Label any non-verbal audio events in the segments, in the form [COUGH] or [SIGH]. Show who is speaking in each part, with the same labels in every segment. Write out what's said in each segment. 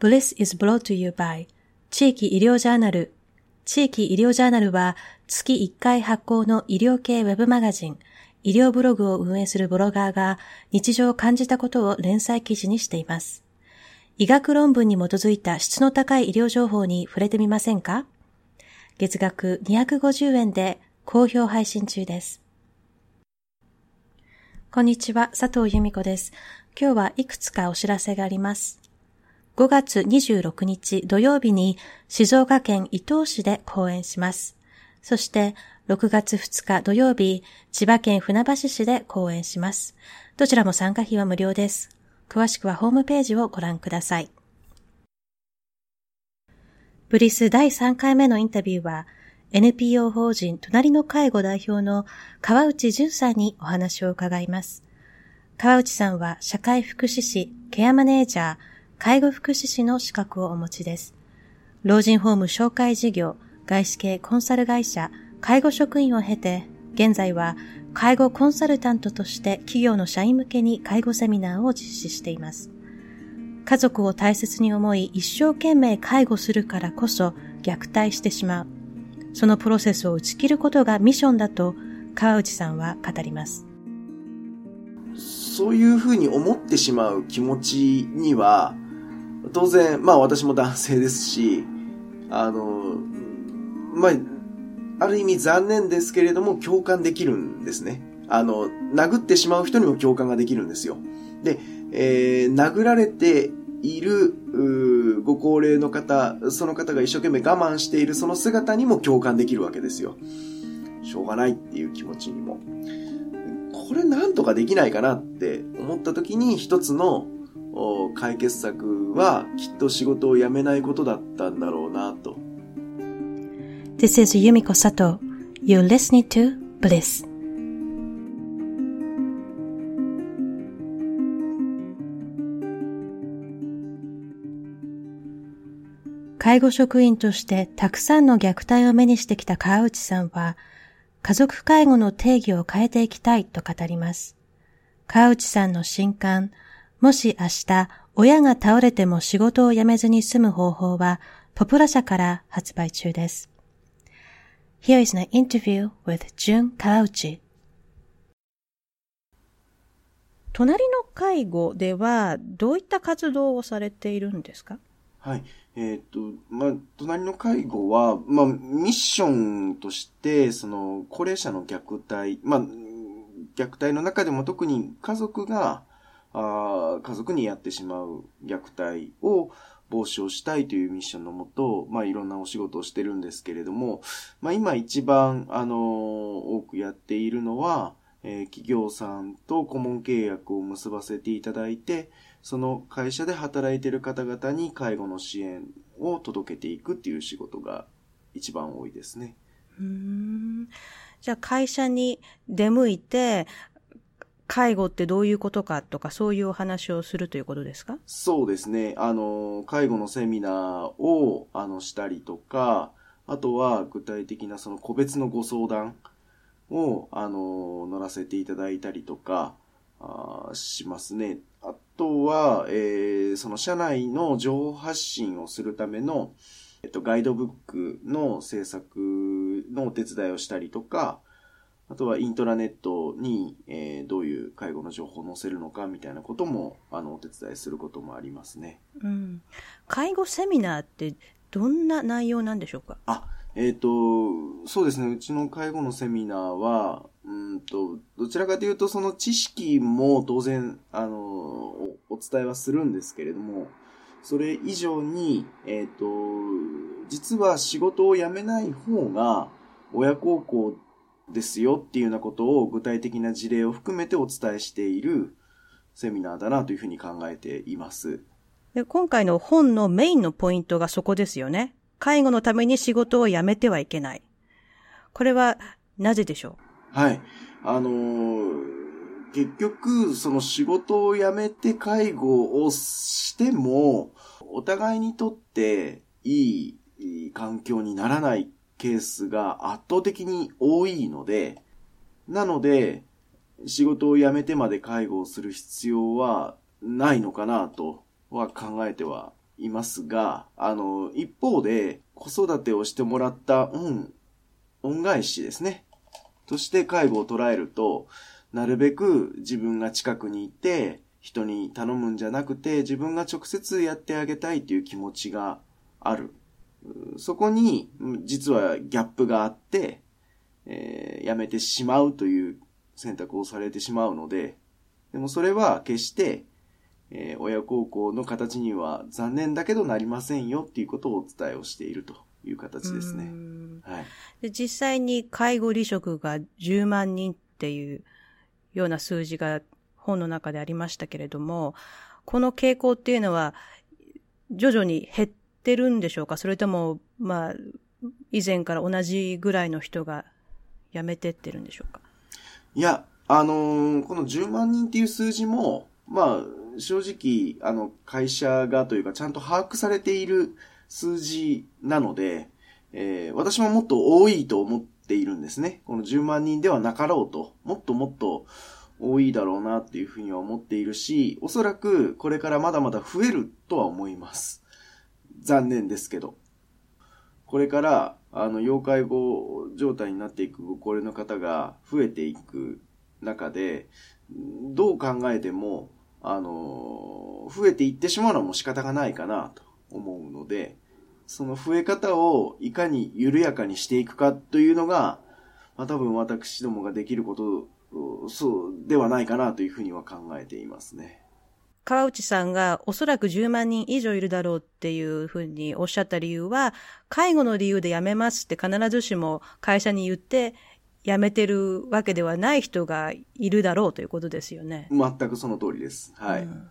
Speaker 1: Bliss is brought to you by 地域医療ジャーナル。地域医療ジャーナルは月1回発行の医療系ウェブマガジン、医療ブログを運営するブロガーが日常を感じたことを連載記事にしています。医学論文に基づいた質の高い医療情報に触れてみませんか？月額250円で好評配信中です。こんにちは、佐藤由美子です。今日はいくつかお知らせがあります。5月26日土曜日に静岡県伊東市で講演します。そして6月2日土曜日、千葉県船橋市で講演します。どちらも参加費は無料です。詳しくはホームページをご覧ください。ブリス第3回目のインタビューは、NPO 法人隣の介護代表の川内淳さんにお話を伺います。川内さんは社会福祉士、ケアマネージャー、介護福祉士の資格をお持ちです。老人ホーム紹介事業、外資系コンサル会社、介護職員を経て、現在は介護コンサルタントとして企業の社員向けに介護セミナーを実施しています。家族を大切に思い一生懸命介護するからこそ虐待してしまう。そのプロセスを打ち切ることがミッションだと川内さんは語ります。
Speaker 2: そういうふうに思ってしまう気持ちには、当然、まあ私も男性ですし、あの、まあ、ある意味残念ですけれども共感できるんですね。あの、殴ってしまう人にも共感ができるんですよ。で、えー、殴られている、ご高齢の方、その方が一生懸命我慢しているその姿にも共感できるわけですよ。しょうがないっていう気持ちにも。これなんとかできないかなって思った時に一つの解決策はきっと仕事を辞めないことだったんだろうなと。
Speaker 1: This is Yumiko Sato. You're listening to Bliss. 介護職員としてたくさんの虐待を目にしてきた川内さんは、家族介護の定義を変えていきたいと語ります。川内さんの新刊、もし明日、親が倒れても仕事を辞めずに済む方法は、ポプラ社から発売中です。Here is an interview with Jun Kawauchi. 隣の介護ではどういった活動をされているんですか？
Speaker 2: はい。えっ、と、まあ、隣の介護は、まあ、ミッションとして、その、高齢者の虐待、まあ、虐待の中でも特に家族が、あ家族にやってしまう虐待を防止をしたいというミッションのもと、まあ、いろんなお仕事をしてるんですけれども、まあ、今一番、あの多くやっているのは、えー、企業さんと顧問契約を結ばせていただいて、その会社で働いている方々に介護の支援を届けていくっていう仕事が一番多いですね。
Speaker 1: うんじゃあ会社に出向いて、介護ってどういうことかとか、そういうお話をするということですか？
Speaker 2: そうですね。あの、介護のセミナーを、あの、したりとか、あとは具体的なその個別のご相談を、あの、乗らせていただいたりとか、あしますね。あとは、えー、その社内の情報発信をするための、えっと、ガイドブックの制作のお手伝いをしたりとか、あとはイントラネットに、えー、どういう介護の情報を載せるのかみたいなことも、あの、お手伝いすることもありますね。
Speaker 1: うん。介護セミナーってどんな内容なんでしょうか？
Speaker 2: あ、えっ、ー、と、そうですね。うちの介護のセミナーは、うんと、どちらかというと、その知識も当然、あの、おお伝えはするんですけれども、それ以上に、えっ、ー、と、実は仕事を辞めない方が、親孝行ですよっていうようなことを具体的な事例を含めてお伝えしているセミナーだなというふうに考えています。
Speaker 1: で今回の本のメインのポイントがそこですよね。介護のために仕事を辞めてはいけない。これはなぜでしょ
Speaker 2: う？はい。あのー、結局、その仕事を辞めて介護をしても、お互いにとっていい環境にならないケースが圧倒的に多いので、なので、仕事を辞めてまで介護をする必要はないのかなとは考えてはいますが、あの、一方で、子育てをしてもらった恩、恩返しですね。として介護を捉えると、なるべく自分が近くにいて、人に頼むんじゃなくて、自分が直接やってあげたいという気持ちがある。そこに、実はギャップがあって、えー、やめてしまうという選択をされてしまうので、でもそれは決して、えー、親孝行の形には残念だけどなりませんよっていうことをお伝えをしているという形ですね。はい、
Speaker 1: で実際に介護離職が10万人っていうような数字が本の中でありましたけれども、この傾向っていうのは徐々に減ってるんでしょうか？それとも、まあ、以前から同じぐらいの人が辞めてってるんでしょうか？
Speaker 2: いや、あのー、この10万人っていう数字も、まあ、正直、あの、会社がというか、ちゃんと把握されている数字なので、えー、私ももっと多いと思っているんですね。この10万人ではなかろうと、もっともっと多いだろうなっていうふうには思っているし、おそらくこれからまだまだ増えるとは思います。残念ですけど。これから、あの、要介護状態になっていくご高齢の方が増えていく中で、どう考えても、あの、増えていってしまうのはもう仕方がないかなと思うので、その増え方をいかに緩やかにしていくかというのが、まあ、多分私どもができること、そうではないかなというふうには考えていますね。
Speaker 1: 川内さんがおそらく10万人以上いるだろうっていうふうにおっしゃった理由は、介護の理由で辞めますって必ずしも会社に言って辞めてるわけではない人がいるだろうということですよね。
Speaker 2: 全くその通りです。はい。うん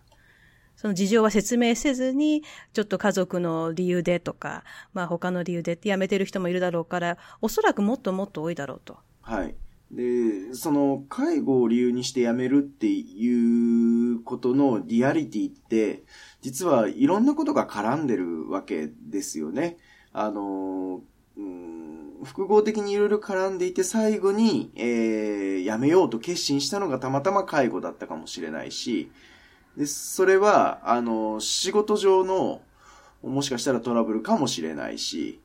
Speaker 1: その事情は説明せずに、ちょっと家族の理由でとか、まあ他の理由でって辞めてる人もいるだろうから、おそらくもっともっと多いだろうと。
Speaker 2: はい。で、その介護を理由にして辞めるっていうことのリアリティって、実はいろんなことが絡んでるわけですよね。あの、うん、複合的にいろいろ絡んでいて最後に、えー、辞めようと決心したのがたまたま介護だったかもしれないし、で、それは、あの、仕事上の、もしかしたらトラブルかもしれないし、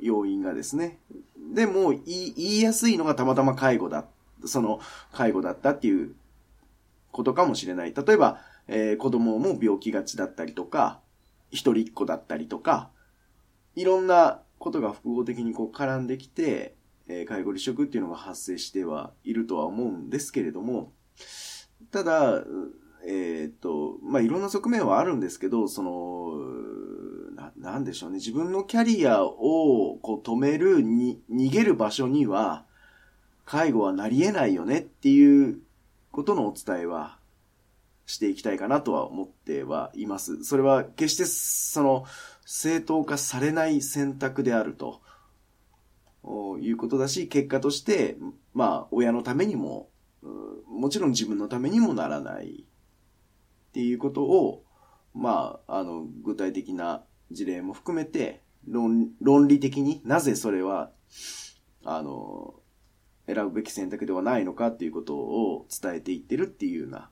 Speaker 2: 要因がですね。でも、言い、言いやすいのがたまたま介護だ。その、介護だったっていうことかもしれない。例えば、えー、子供も病気がちだったりとか、一人っ子だったりとか、いろんなことが複合的にこう絡んできて、えー、介護離職っていうのが発生してはいるとは思うんですけれども、ただ、えっ、と、まあ、いろんな側面はあるんですけど、その、な、なんでしょうね。自分のキャリアを、こう、止める、に、逃げる場所には、介護はなり得ないよねっていうことのお伝えは、していきたいかなとは思ってはいます。それは決して、その、正当化されない選択であると、いうことだし、結果として、まあ、親のためにも、もちろん自分のためにもならないっていうことを、まあ、あの、具体的な事例も含めて、論、論理的になぜそれは、あの、選ぶべき選択ではないのかっていうことを伝えていってるっていうような、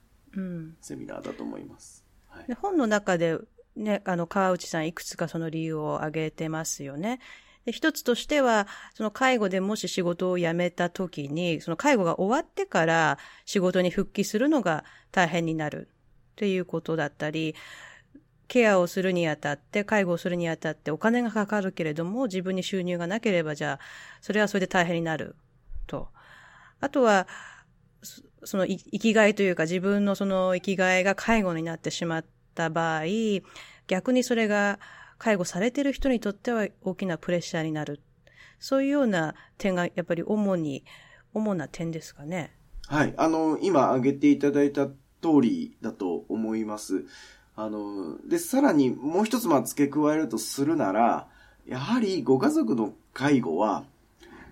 Speaker 2: セミナーだと思います。
Speaker 1: うんはい、で本の中で、ね、あの、川内さんいくつかその理由を挙げてますよね。で一つとしては、その介護でもし仕事を辞めた時に、その介護が終わってから仕事に復帰するのが大変になる。っていうことだったり、ケアをするにあたって、介護をするにあたってお金がかかるけれども、自分に収入がなければ、じゃあ、それはそれで大変になる。と。あとは、その生きがいというか自分のその生きがいが介護になってしまった場合、逆にそれが介護されている人にとっては大きなプレッシャーになる。そういうような点がやっぱり主に、主な点ですかね。
Speaker 2: はい。あの、今挙げていただいた通りだと思います。あの、で、さらにもう一つまあ付け加えるとするなら、やはりご家族の介護は、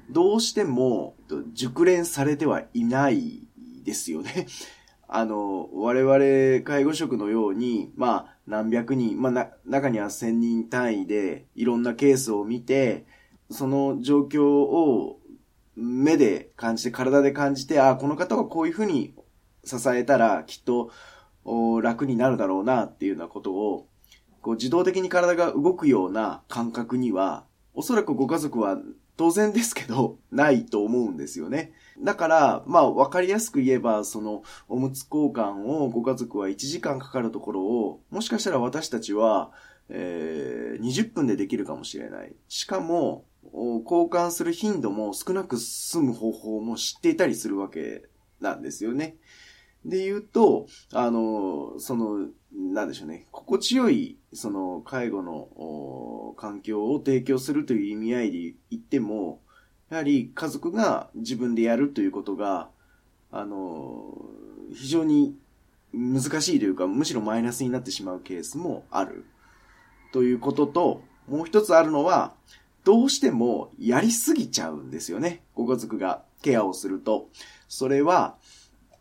Speaker 2: どうしても熟練されてはいないですよね。[LAUGHS] あの、我々介護職のように、まあ、何百人、まあ、な、中には千人単位でいろんなケースを見て、その状況を目で感じて、体で感じて、ああ、この方はこういうふうに支えたらきっと楽になるだろうなっていうようなことをこう自動的に体が動くような感覚には、おそらくご家族は当然ですけど、ないと思うんですよね。だから、まあ、わかりやすく言えば、その、おむつ交換をご家族は1時間かかるところを、もしかしたら私たちは、えー、20分でできるかもしれない。しかも、交換する頻度も少なく済む方法も知っていたりするわけなんですよね。で言うと、あの、その、なんでしょうね、心地よい、その、介護の環境を提供するという意味合いで言っても、やはり家族が自分でやるということが、あの、非常に難しいというか、むしろマイナスになってしまうケースもある。ということと、もう一つあるのは、どうしてもやりすぎちゃうんですよね。ご家族がケアをすると。それは、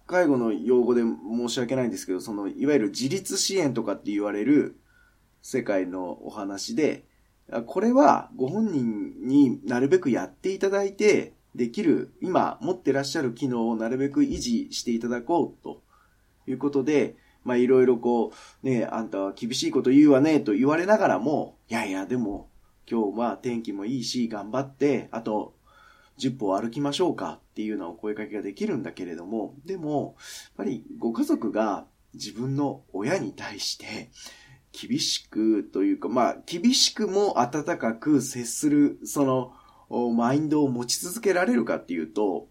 Speaker 2: 介護の用語で申し訳ないんですけど、その、いわゆる自立支援とかって言われる世界のお話で、これはご本人になるべくやっていただいて、できる、今持ってらっしゃる機能をなるべく維持していただこうと。いうことで、まあいろいろこう、ね、あんたは厳しいこと言うわねと言われながらも、いやいや、でも今日は天気もいいし、頑張って、あと10歩歩きましょうかっていうのを声かけができるんだけれども、でも、やっぱりご家族が自分の親に対して、厳しくというか、まあ、厳しくも温かく接する、その、マインドを持ち続けられるかっていうと、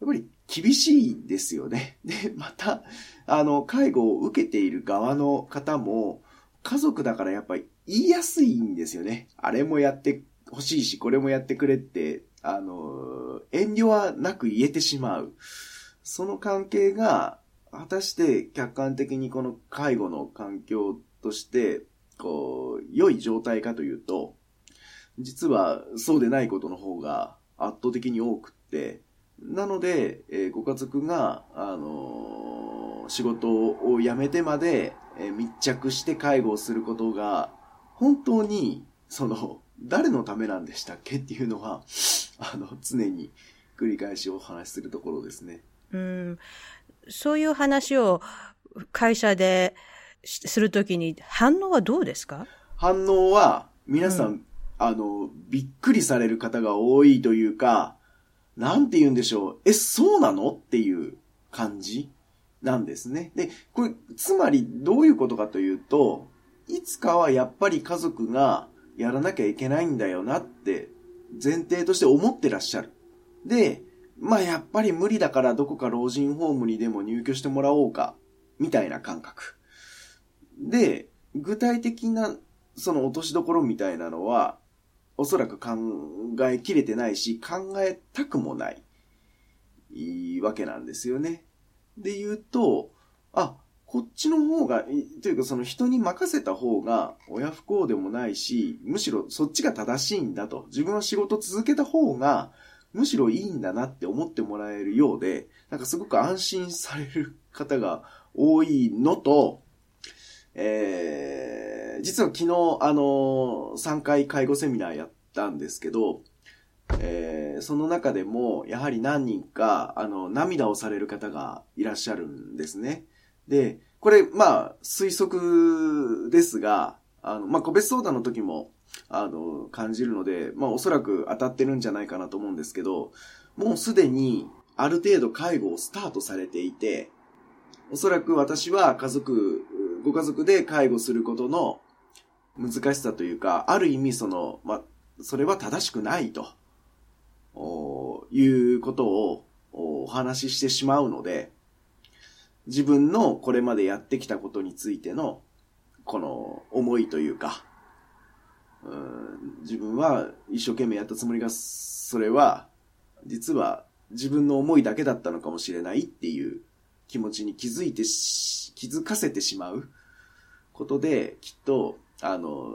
Speaker 2: やっぱり厳しいですよね。で、また、あの、介護を受けている側の方も、家族だからやっぱり言いやすいんですよね。あれもやってほしいし、これもやってくれって、あの、遠慮はなく言えてしまう。その関係が、果たして客観的にこの介護の環境として、こう、良い状態かというと、実はそうでないことの方が圧倒的に多くって、なので、えー、ご家族が、あのー、仕事を辞めてまで、えー、密着して介護をすることが、本当に、その、誰のためなんでしたっけっていうのは、[LAUGHS] あの、常に繰り返しお話しするところですね。
Speaker 1: うん。そういう話を会社でするときに反応はどうですか？
Speaker 2: 反応は、皆さん、うん、あの、びっくりされる方が多いというか、なんて言うんでしょう。え、そうなのっていう感じなんですね。で、これ、つまりどういうことかというと、いつかはやっぱり家族がやらなきゃいけないんだよなって前提として思ってらっしゃる。で、まあやっぱり無理だからどこか老人ホームにでも入居してもらおうか、みたいな感覚。で、具体的なその落としどころみたいなのは、おそらく考えきれてないし、考えたくもない、いいわけなんですよね。で言うと、あ、こっちの方が、というかその人に任せた方が親不幸でもないし、むしろそっちが正しいんだと。自分は仕事続けた方が、むしろいいんだなって思ってもらえるようで、なんかすごく安心される方が多いのと、えー、実は昨日、あの3回介護セミナーやったんですけど、えー、その中でも、やはり何人か、あの、涙をされる方がいらっしゃるんですね。で、これ、まあ、推測ですが、あの、まあ、個別相談の時も、あの、感じるので、まあ、おそらく当たってるんじゃないかなと思うんですけど、もうすでに、ある程度介護をスタートされていて、おそらく私は家族、ご家族で介護することの難しさというか、ある意味その、まあ、それは正しくないと、いうことをお話ししてしまうので、自分のこれまでやってきたことについての、この思いというか、うん、自分は一生懸命やったつもりが、それは、実は自分の思いだけだったのかもしれないっていう気持ちに気づいてし気づかせてしまうことで、きっと、あの、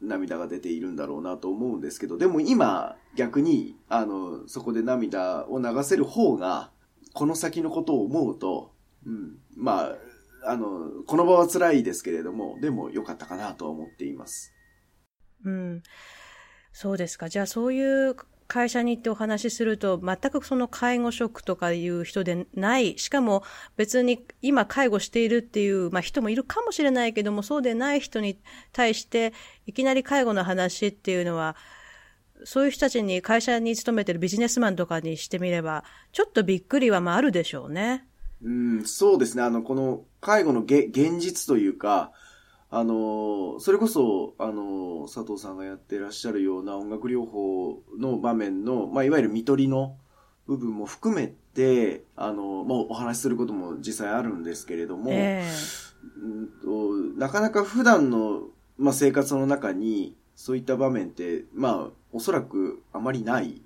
Speaker 2: 涙が出ているんだろうなと思うんですけど、でも今、逆に、あの、そこで涙を流せる方が、この先のことを思うと、うん。まあ、あの、この場は辛いですけれども、でも良かったかなと思っています。
Speaker 1: うん。そうですか。じゃあそういう会社に行ってお話しすると、全くその介護職とかいう人でない、しかも別に今介護しているっていう、まあ人もいるかもしれないけども、そうでない人に対して、いきなり介護の話っていうのは、そういう人たちに会社に勤めてるビジネスマンとかにしてみれば、ちょっとびっくりはまああるでしょうね。
Speaker 2: うん、そうですね。あの、この介護のげ現実というか、あの、それこそ、あの、佐藤さんがやってらっしゃるような音楽療法の場面の、まあ、いわゆる見取りの部分も含めて、あの、まあ、お話しすることも実際あるんですけれども、えー、うんとなかなか普段の、まあ、生活の中に、そういった場面って、まあ、おそらくあまりない。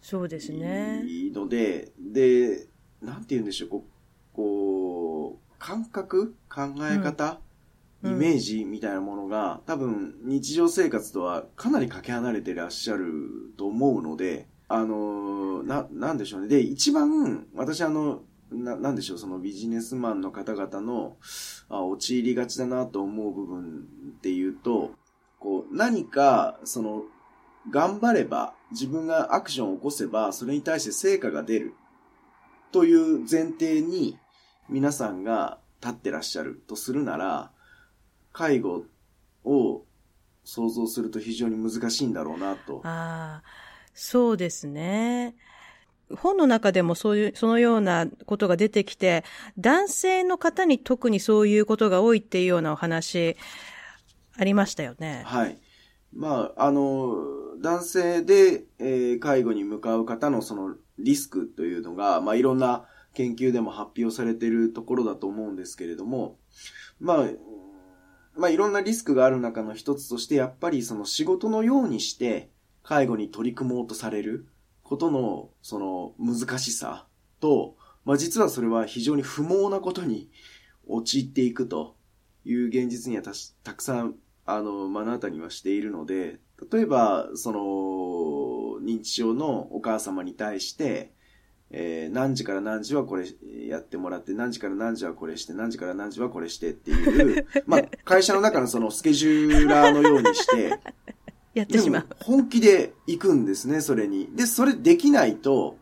Speaker 1: そうですね。
Speaker 2: ので、で、なんて言うんでしょう、こう、こう感覚考え方、イメージみたいなものが、多分日常生活とはかなりかけ離れてらっしゃると思うので、あの、な、なんでしょうね。で、一番、私あの、な、なんでしょう、そのビジネスマンの方々の、あ、陥りがちだなと思う部分っていうと、こう、何か、その、頑張れば、自分がアクションを起こせば、それに対して成果が出る。という前提に、皆さんが立ってらっしゃるとするなら、介護を想像すると非常に難しいんだろうなと。
Speaker 1: ああ、そうですね。本の中でもそういう、そのようなことが出てきて、男性の方に特にそういうことが多いっていうようなお話、ありましたよね。
Speaker 2: はい。まあ、あの、男性で、えー、介護に向かう方のそのリスクというのが、まあ、いろんな研究でも発表されているところだと思うんですけれども、まあ、まあいろんなリスクがある中の一つとして、やっぱりその仕事のようにして介護に取り組もうとされることのその難しさと、まあ実はそれは非常に不毛なことに陥っていくという現実にはたたくさんあの目の当たりはしているので、例えばその認知症のお母様に対して、えー、何時から何時はこれやってもらって、何時から何時はこれして、何時から何時はこれしてっていう、[LAUGHS] まあ、会社の中のそのスケジューラーのようにして、[LAUGHS]
Speaker 1: やってしまう。
Speaker 2: 本気で行くんですね、それに。で、それできないと、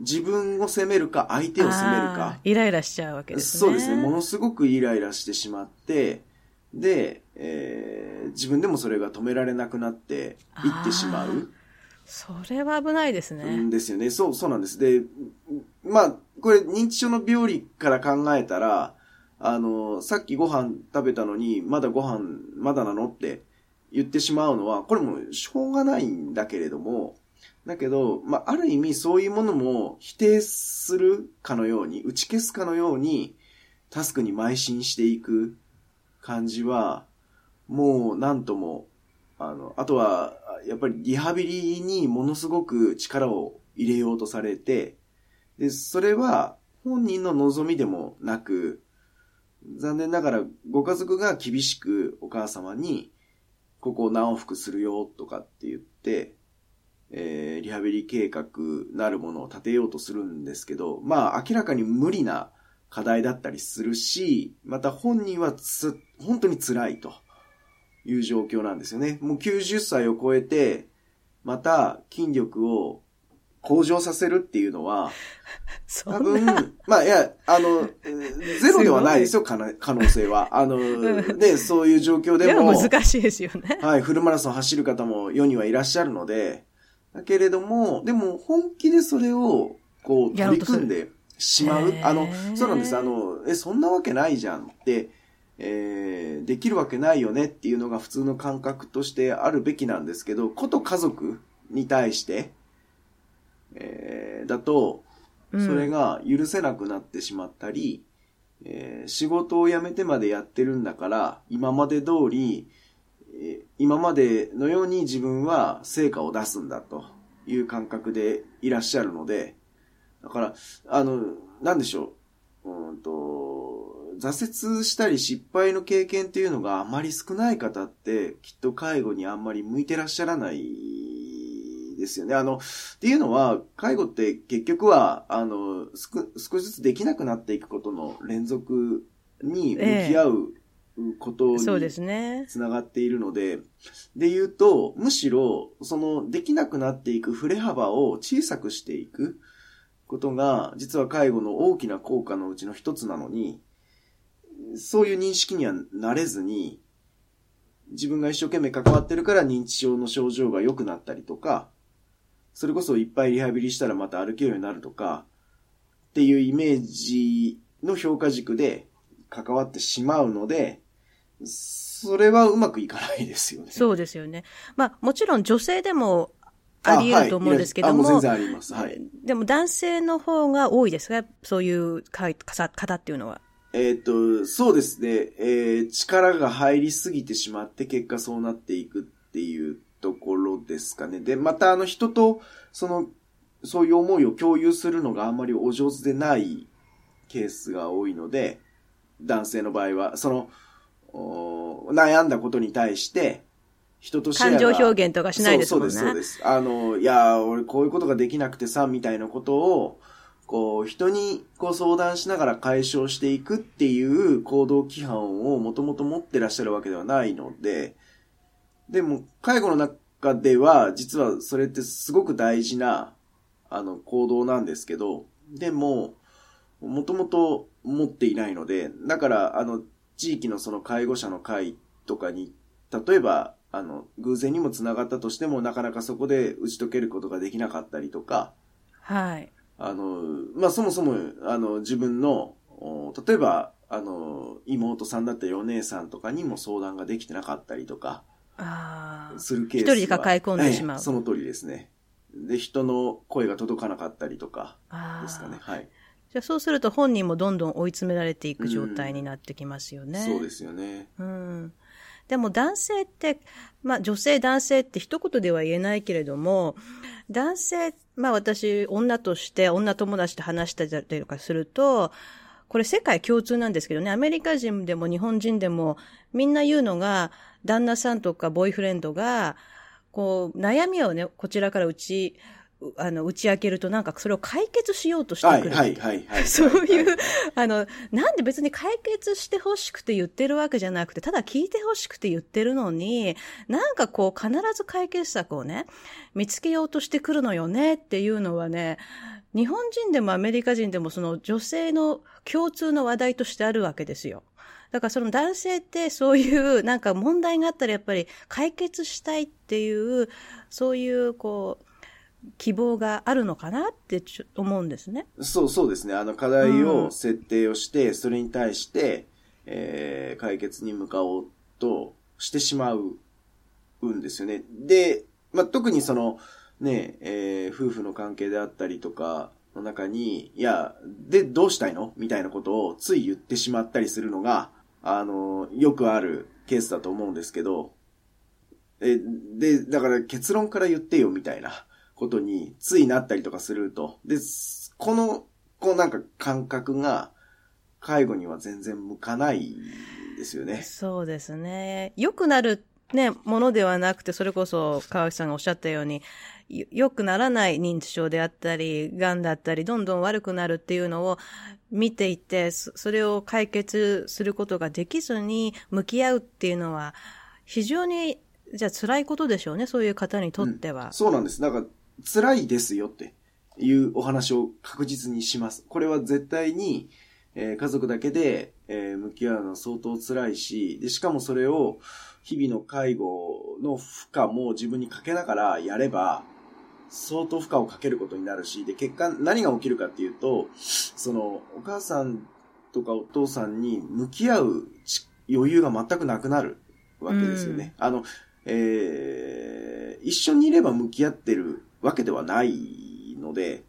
Speaker 2: 自分を責めるか、相手を責めるか。
Speaker 1: イライラしちゃうわけです
Speaker 2: ね。そうですね。ものすごくイライラしてしまって、で、えー、自分でもそれが止められなくなっていってしまう。
Speaker 1: それは危ないですね。
Speaker 2: ですよね。そう、そうなんです。で、まあ、これ認知症の病理から考えたら、あの、さっきご飯食べたのに、まだご飯、まだなのって言ってしまうのは、これもしょうがないんだけれども、だけど、まあ、ある意味そういうものも否定するかのように、打ち消すかのように、タスクに邁進していく感じは、もうなんとも、あの、あとは、やっぱりリハビリにものすごく力を入れようとされて、で、それは本人の望みでもなく、残念ながらご家族が厳しくお母様に、ここを何往復するよとかって言って、えー、リハビリ計画なるものを立てようとするんですけど、まあ明らかに無理な課題だったりするし、また本人はつ、本当に辛いと。いう状況なんですよね。もう90歳を超えて、また筋力を向上させるっていうのは、[LAUGHS] 多分、まあいや、あの、ゼロではないですよ、[LAUGHS] 可能性は。あの、で、[LAUGHS] そういう状況でも。
Speaker 1: でも難しいですよね。
Speaker 2: はい、フルマラソン走る方も世にはいらっしゃるので、だけれども、でも本気でそれを、こう、取り組んでしまう。あの、そうなんです。あの、え、そんなわけないじゃんって、えー、できるわけないよねっていうのが普通の感覚としてあるべきなんですけど、こと家族に対して、えー、だと、それが許せなくなってしまったり、うん、えー、仕事を辞めてまでやってるんだから、今まで通り、えー、今までのように自分は成果を出すんだという感覚でいらっしゃるので、だから、あの、なんでしょう、うんと、挫折したり失敗の経験っていうのがあまり少ない方って、きっと介護にあんまり向いてらっしゃらないですよね。あの、っていうのは、介護って結局は、あの、少しずつできなくなっていくことの連続に向き合うことに
Speaker 1: そうですね。
Speaker 2: つながっているので、で言うと、むしろ、その、できなくなっていく振れ幅を小さくしていくことが、実は介護の大きな効果のうちの一つなのに、そういう認識にはなれずに、自分が一生懸命関わってるから認知症の症状が良くなったりとか、それこそいっぱいリハビリしたらまた歩けるようになるとか、っていうイメージの評価軸で関わってしまうので、それはうまくいかないですよね。
Speaker 1: そうですよね。まあ、もちろん女性でもあり得ると思うんですけども。
Speaker 2: あ、はい、も全然あります。はい。
Speaker 1: でも男性の方が多いですかそういう方っていうのは。
Speaker 2: えっ、と、そうですね。えー、力が入りすぎてしまって結果そうなっていくっていうところですかね。で、またあの人と、その、そういう思いを共有するのがあんまりお上手でないケースが多いので、男性の場合は、その、悩んだことに対して、人と
Speaker 1: 感情表現とかしないですもんね。
Speaker 2: そうそうです、そうです。あの、いや、俺こういうことができなくてさ、みたいなことを、こう、人にこう相談しながら解消していくっていう行動規範をもともと持ってらっしゃるわけではないので、でも、介護の中では、実はそれってすごく大事な、あの、行動なんですけど、でも、もともと持っていないので、だから、あの、地域のその介護者の会とかに、例えば、あの、偶然にも繋がったとしても、なかなかそこで打ち解けることができなかったりとか、
Speaker 1: はい。
Speaker 2: あの、まあ、そもそも、あの、自分の、例えば、あの、妹さんだったりお姉さんとかにも相談ができてなかったりとか、するケース
Speaker 1: 一人で抱え込んでしまう、
Speaker 2: その通りですね。で、人の声が届かなかったりとか、ですかね。はい。
Speaker 1: じゃあそうすると本人もどんどん追い詰められていく状態になってきますよね。
Speaker 2: うん、そうですよね。
Speaker 1: うん。でも男性って、まあ女性男性って一言では言えないけれども、男性、まあ私、女として、女友達と話したりとかすると、これ世界共通なんですけどね、アメリカ人でも日本人でもみんな言うのが、旦那さんとかボーイフレンドが、こう、悩みをね、こちらから打ち、あの、打ち明けるとなんかそれを解決しようとしてくる。
Speaker 2: はい、はい、はい。[LAUGHS]
Speaker 1: そういう、あの、なんで別に解決してほしくて言ってるわけじゃなくて、ただ聞いてほしくて言ってるのに、なんかこう必ず解決策をね、見つけようとしてくるのよねっていうのはね、日本人でもアメリカ人でもその女性の共通の話題としてあるわけですよ。だからその男性ってそういうなんか問題があったらやっぱり解決したいっていう、そういうこう、希望があるのかなって思うんですね。
Speaker 2: そうそうですね。あの課題を設定をして、うん、それに対して、えー、解決に向かおうとしてしまうんですよね。で、まあ、特にその、ね、えー、夫婦の関係であったりとかの中に、いや、で、どうしたいの？みたいなことをつい言ってしまったりするのが、あの、よくあるケースだと思うんですけど、え、で、だから結論から言ってよみたいなことについなったりとかすると。で、この、こうなんか感覚が介護には全然向かないですよね。
Speaker 1: そうですね。良くなるね、ものではなくて、それこそ川内さんがおっしゃったように、良くならない認知症であったり、癌だったり、どんどん悪くなるっていうのを見ていて、それを解決することができずに向き合うっていうのは、非常に、じゃあ辛いことでしょうね、そういう方にとっては。
Speaker 2: うん、そうなんです。なんか、辛いですよっていうお話を確実にします。これは絶対に、えー、家族だけで、えー、向き合うのは相当辛いし、で、しかもそれを、日々の介護の負荷も自分にかけながらやれば、相当負荷をかけることになるし、で、結果何が起きるかっていうと、その、お母さんとかお父さんに向き合う余裕が全くなくなるわけですよね。あの、えー、一緒にいれば向き合ってるわけではないので、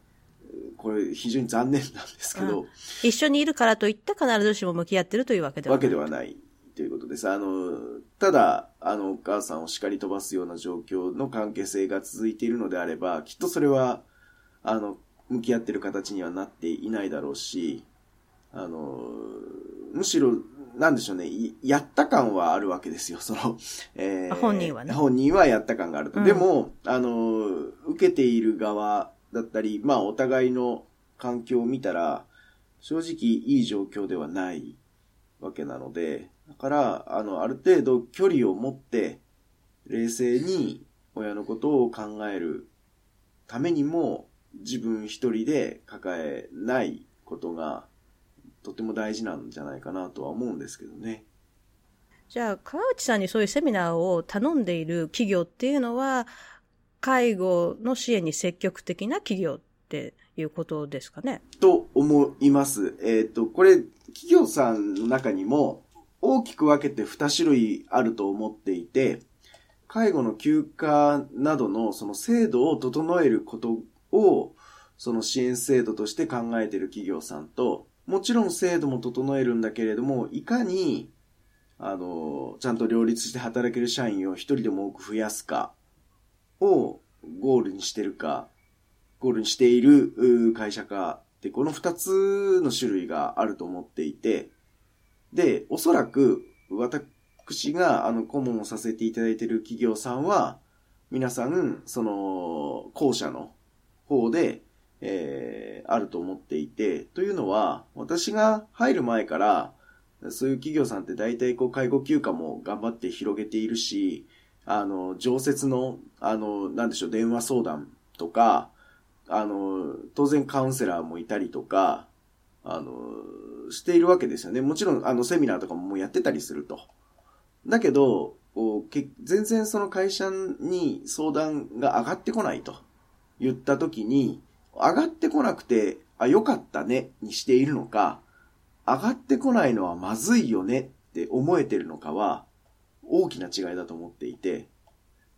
Speaker 2: これ非常に残念なんですけど。
Speaker 1: 一緒にいるからといって必ずしも向き合ってるというわけではない。
Speaker 2: わけではないということです。あの、ただ、あの、お母さんを叱り飛ばすような状況の関係性が続いているのであれば、きっとそれは、あの、向き合ってる形にはなっていないだろうし、あの、むしろ、なんでしょうね、やった感はあるわけですよ、その、
Speaker 1: えー、本人はね。
Speaker 2: 本人はやった感があると。うん、でも、あの、受けている側だったり、まあ、お互いの環境を見たら、正直いい状況ではないわけなので、だから、あの、ある程度距離を持って、冷静に親のことを考えるためにも、自分一人で抱えないことが、とても大事なんじゃないかなとは思うんですけどね。
Speaker 1: じゃあ、川内さんにそういうセミナーを頼んでいる企業っていうのは、介護の支援に積極的な企業っていうことですかね？
Speaker 2: と思います。えっ、と、これ、企業さんの中にも大きく分けて2種類あると思っていて、介護の休暇などのその制度を整えることを、その支援制度として考えている企業さんと、もちろん制度も整えるんだけれども、いかに、あの、ちゃんと両立して働ける社員を一人でも多く増やすかをゴールにしてるか、ゴールにしている会社かって、この二つの種類があると思っていて、で、おそらく私があの顧問をさせていただいている企業さんは、皆さん、その、後者の方で、えーあると思っていて、というのは、私が入る前から、そういう企業さんって大体こう介護休暇も頑張って広げているし、あの、常設の、あの、なんでしょう、電話相談とか、あの、当然カウンセラーもいたりとか、あの、しているわけですよね。もちろん、あの、セミナーとかももうやってたりすると。だけど、こうけ全然その会社に相談が上がってこないと言った時に、上がってこなくて、あ、よかったね、にしているのか、上がってこないのはまずいよねって思えてるのかは、大きな違いだと思っていて、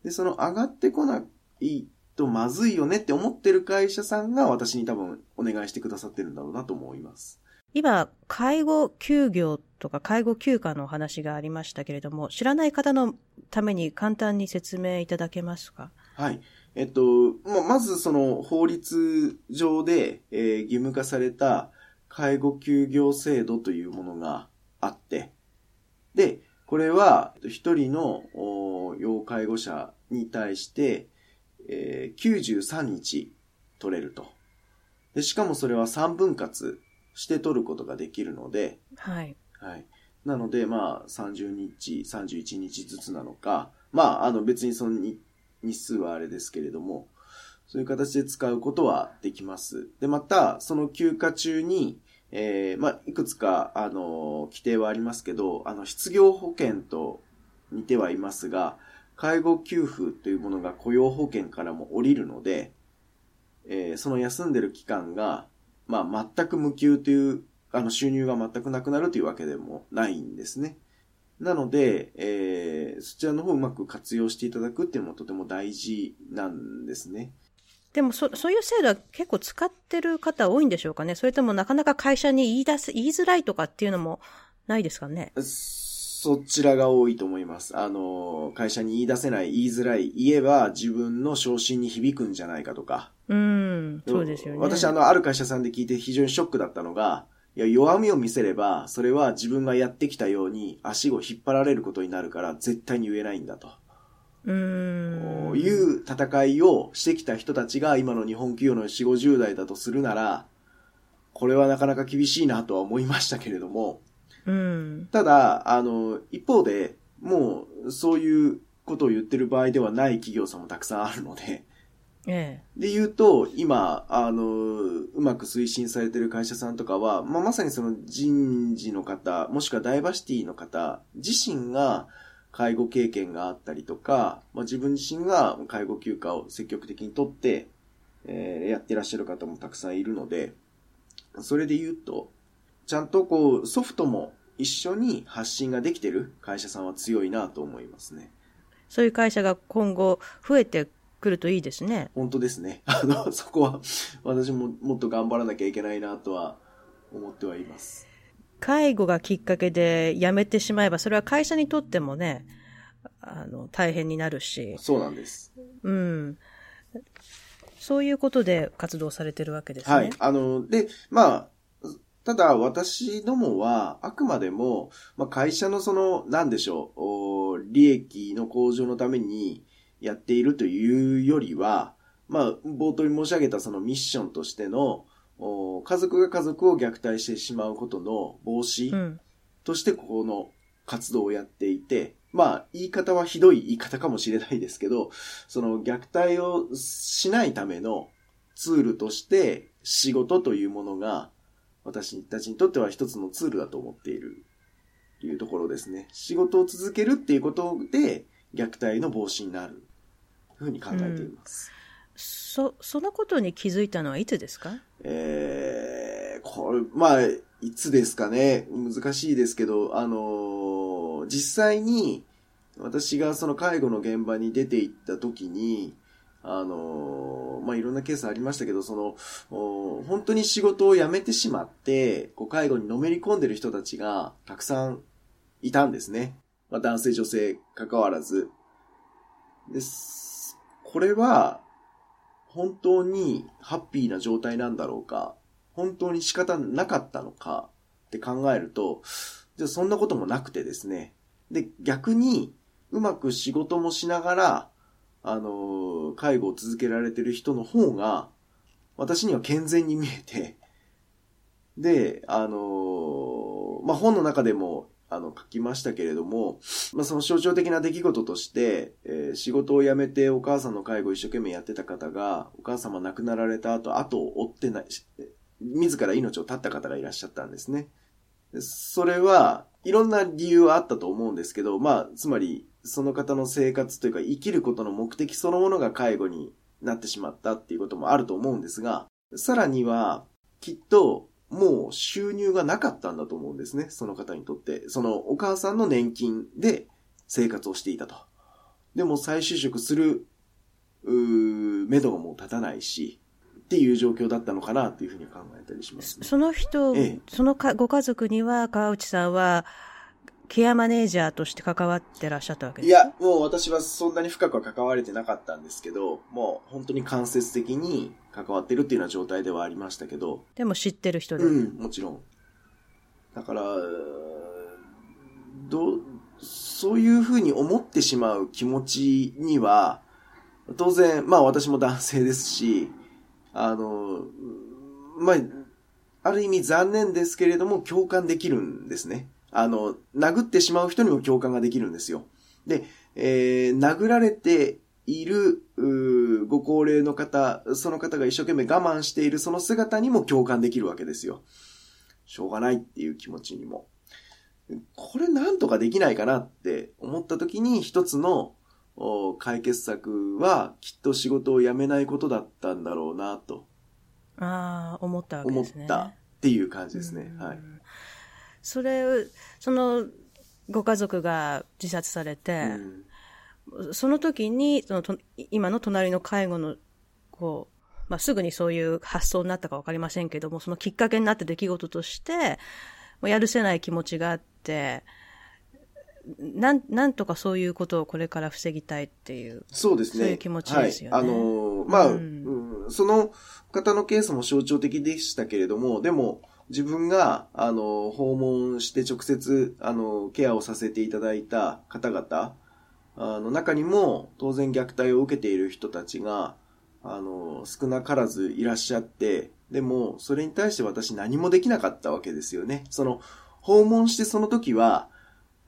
Speaker 2: で、その上がってこないとまずいよねって思ってる会社さんが私に多分お願いしてくださってるんだろうなと思います。
Speaker 1: 今、介護休業とか介護休暇のお話がありましたけれども、知らない方のために簡単に説明いただけますか？
Speaker 2: はい。えっと、ままずその法律上で、えー義務化された介護休業制度というものがあって、で、これは一人のお要介護者に対して、えー93日取れると。で、しかもそれは3分割して取ることができるので、
Speaker 1: はい。
Speaker 2: はい。なので、まあ、30日、31日ずつなのか、まあ、あの、別にその日日数はあれですけれども、そういう形で使うことはできます。で、また、その休暇中に、えーまあ、いくつか、あの、規定はありますけど、あの、失業保険と似てはいますが、介護給付というものが雇用保険からも降りるので、えーその休んでる期間が、まあ、全く無給という、あの、収入が全くなくなるというわけでもないんですね。なので、えーそちらの方をうまく活用していただくっていうのもとても大事なんですね。
Speaker 1: でもそ、そういう制度は結構使ってる方多いんでしょうかねそれともなかなか会社に言い出す、言いづらいとかっていうのもないですかね
Speaker 2: そちらが多いと思います。あの、会社に言い出せない、言いづらい、言えば自分の昇進に響くんじゃないかとか。
Speaker 1: うん、そうですよね。
Speaker 2: 私、あの、ある会社さんで聞いて非常にショックだったのが、いや、弱みを見せれば、それは自分がやってきたように足を引っ張られることになるから、絶対に言えないんだと。
Speaker 1: うーん。
Speaker 2: いう戦いをしてきた人たちが今の日本企業の4、50代だとするなら、これはなかなか厳しいなとは思いましたけれども、
Speaker 1: うん。
Speaker 2: ただ、あの、一方で、もう、そういうことを言ってる場合ではない企業さんもたくさんあるので、
Speaker 1: え
Speaker 2: で言うと、今、あの、うまく推進されてる会社さんとかは、まあ、まさにその人事の方、もしくはダイバーシティの方、自身が介護経験があったりとか、まあ、自分自身が介護休暇を積極的に取って、えーやってらっしゃる方もたくさんいるので、それで言うと、ちゃんとこう、ソフトも一緒に発信ができてる会社さんは強いなと思いますね。
Speaker 1: そういう会社が今後増えてくるといいですね。
Speaker 2: 本当ですね。[LAUGHS] あの、そこは、私ももっと頑張らなきゃいけないなとは思ってはいます。
Speaker 1: 介護がきっかけで辞めてしまえば、それは会社にとってもね、あの、大変になるし、
Speaker 2: そうなんです。
Speaker 1: うん。そういうことで活動されてるわけですね。
Speaker 2: はい。あの、で、まあ、ただ私どもは、あくまでも、まあ、会社のその、なんでしょう、お利益の向上のためにやっているというよりは、まあ、冒頭に申し上げたそのミッションとしての、お家族が家族を虐待してしまうことの防止
Speaker 1: うん。
Speaker 2: としてここの活動をやっていて、まあ、言い方はひどい言い方かもしれないですけど、その虐待をしないためのツールとして仕事というものが私たちにとっては一つのツールだと思っているというところですね。仕事を続けるっていうことで虐待の防止になるふうに考えています。
Speaker 1: うん、そ、そのことに気づいたのはいつですか？
Speaker 2: えー、これ、まあ、いつですかね？難しいですけど、あのー、実際に私がその介護の現場に出て行った時に、あのまあ、いろんなケースありましたけど、その、本当に仕事を辞めてしまって、こう介護にのめり込んでる人たちがたくさんいたんですね。まあ、男性女性関わらず。です。これは、本当にハッピーな状態なんだろうか、本当に仕方なかったのかって考えると、じゃそんなこともなくてですね。で、逆に、うまく仕事もしながら、あの、介護を続けられてる人の方が、私には健全に見えて、で、あの、まあ、本の中でも、あの、書きましたけれども、まあ、その象徴的な出来事として、えー、仕事を辞めてお母さんの介護を一生懸命やってた方が、お母様亡くなられた後、後を追ってない、自ら命を絶った方がいらっしゃったんですね。それは、いろんな理由はあったと思うんですけど、まあ、つまり、その方の生活というか生きることの目的そのものが介護になってしまったっていうこともあると思うんですが、さらには、きっと、もう収入がなかったんだと思うんですね。その方にとって。そのお母さんの年金で生活をしていたと。でも再就職する、うー、目処がもう立たないし、っていう状況だったのかなというふうに考えたりします、
Speaker 1: ね、その人、ええ、そのかご家族には川内さんは、ケアマネージャーとして関わってらっしゃったわけです
Speaker 2: かいや、もう私はそんなに深くは関われてなかったんですけど、もう本当に間接的に関わってるっていうような状態ではありましたけど。
Speaker 1: でも知ってる人で。
Speaker 2: うん、もちろん。だから、どう、そういうふうに思ってしまう気持ちには、当然、まあ私も男性ですし、あの、まあ、ある意味残念ですけれども共感できるんですね。あの、殴ってしまう人にも共感ができるんですよ。で、えー、殴られている、ご高齢の方、その方が一生懸命我慢しているその姿にも共感できるわけですよ。しょうがないっていう気持ちにも。これなんとかできないかなって思った時に一つの解決策はきっと仕事を辞めないことだったんだろうなと。
Speaker 1: ああ、思ったわけです
Speaker 2: ね。思ったっていう感じですね。はい。
Speaker 1: それ、その、ご家族が自殺されて、うん、その時に、そのと、今の隣の介護の、こう、まあ、すぐにそういう発想になったかわかりませんけども、そのきっかけになった出来事として、やるせない気持ちがあって、なん、なんとかそういうことをこれから防ぎたいっていう。
Speaker 2: そうですね。
Speaker 1: そういう気持ちですよね。
Speaker 2: はい、あのー、まあ、うん、その方のケースも象徴的でしたけれども、でも、自分が、あの、訪問して直接、あの、ケアをさせていただいた方々、あの、中にも、当然虐待を受けている人たちが、あの、少なからずいらっしゃって、でも、それに対して私何もできなかったわけですよね。その、訪問してその時は、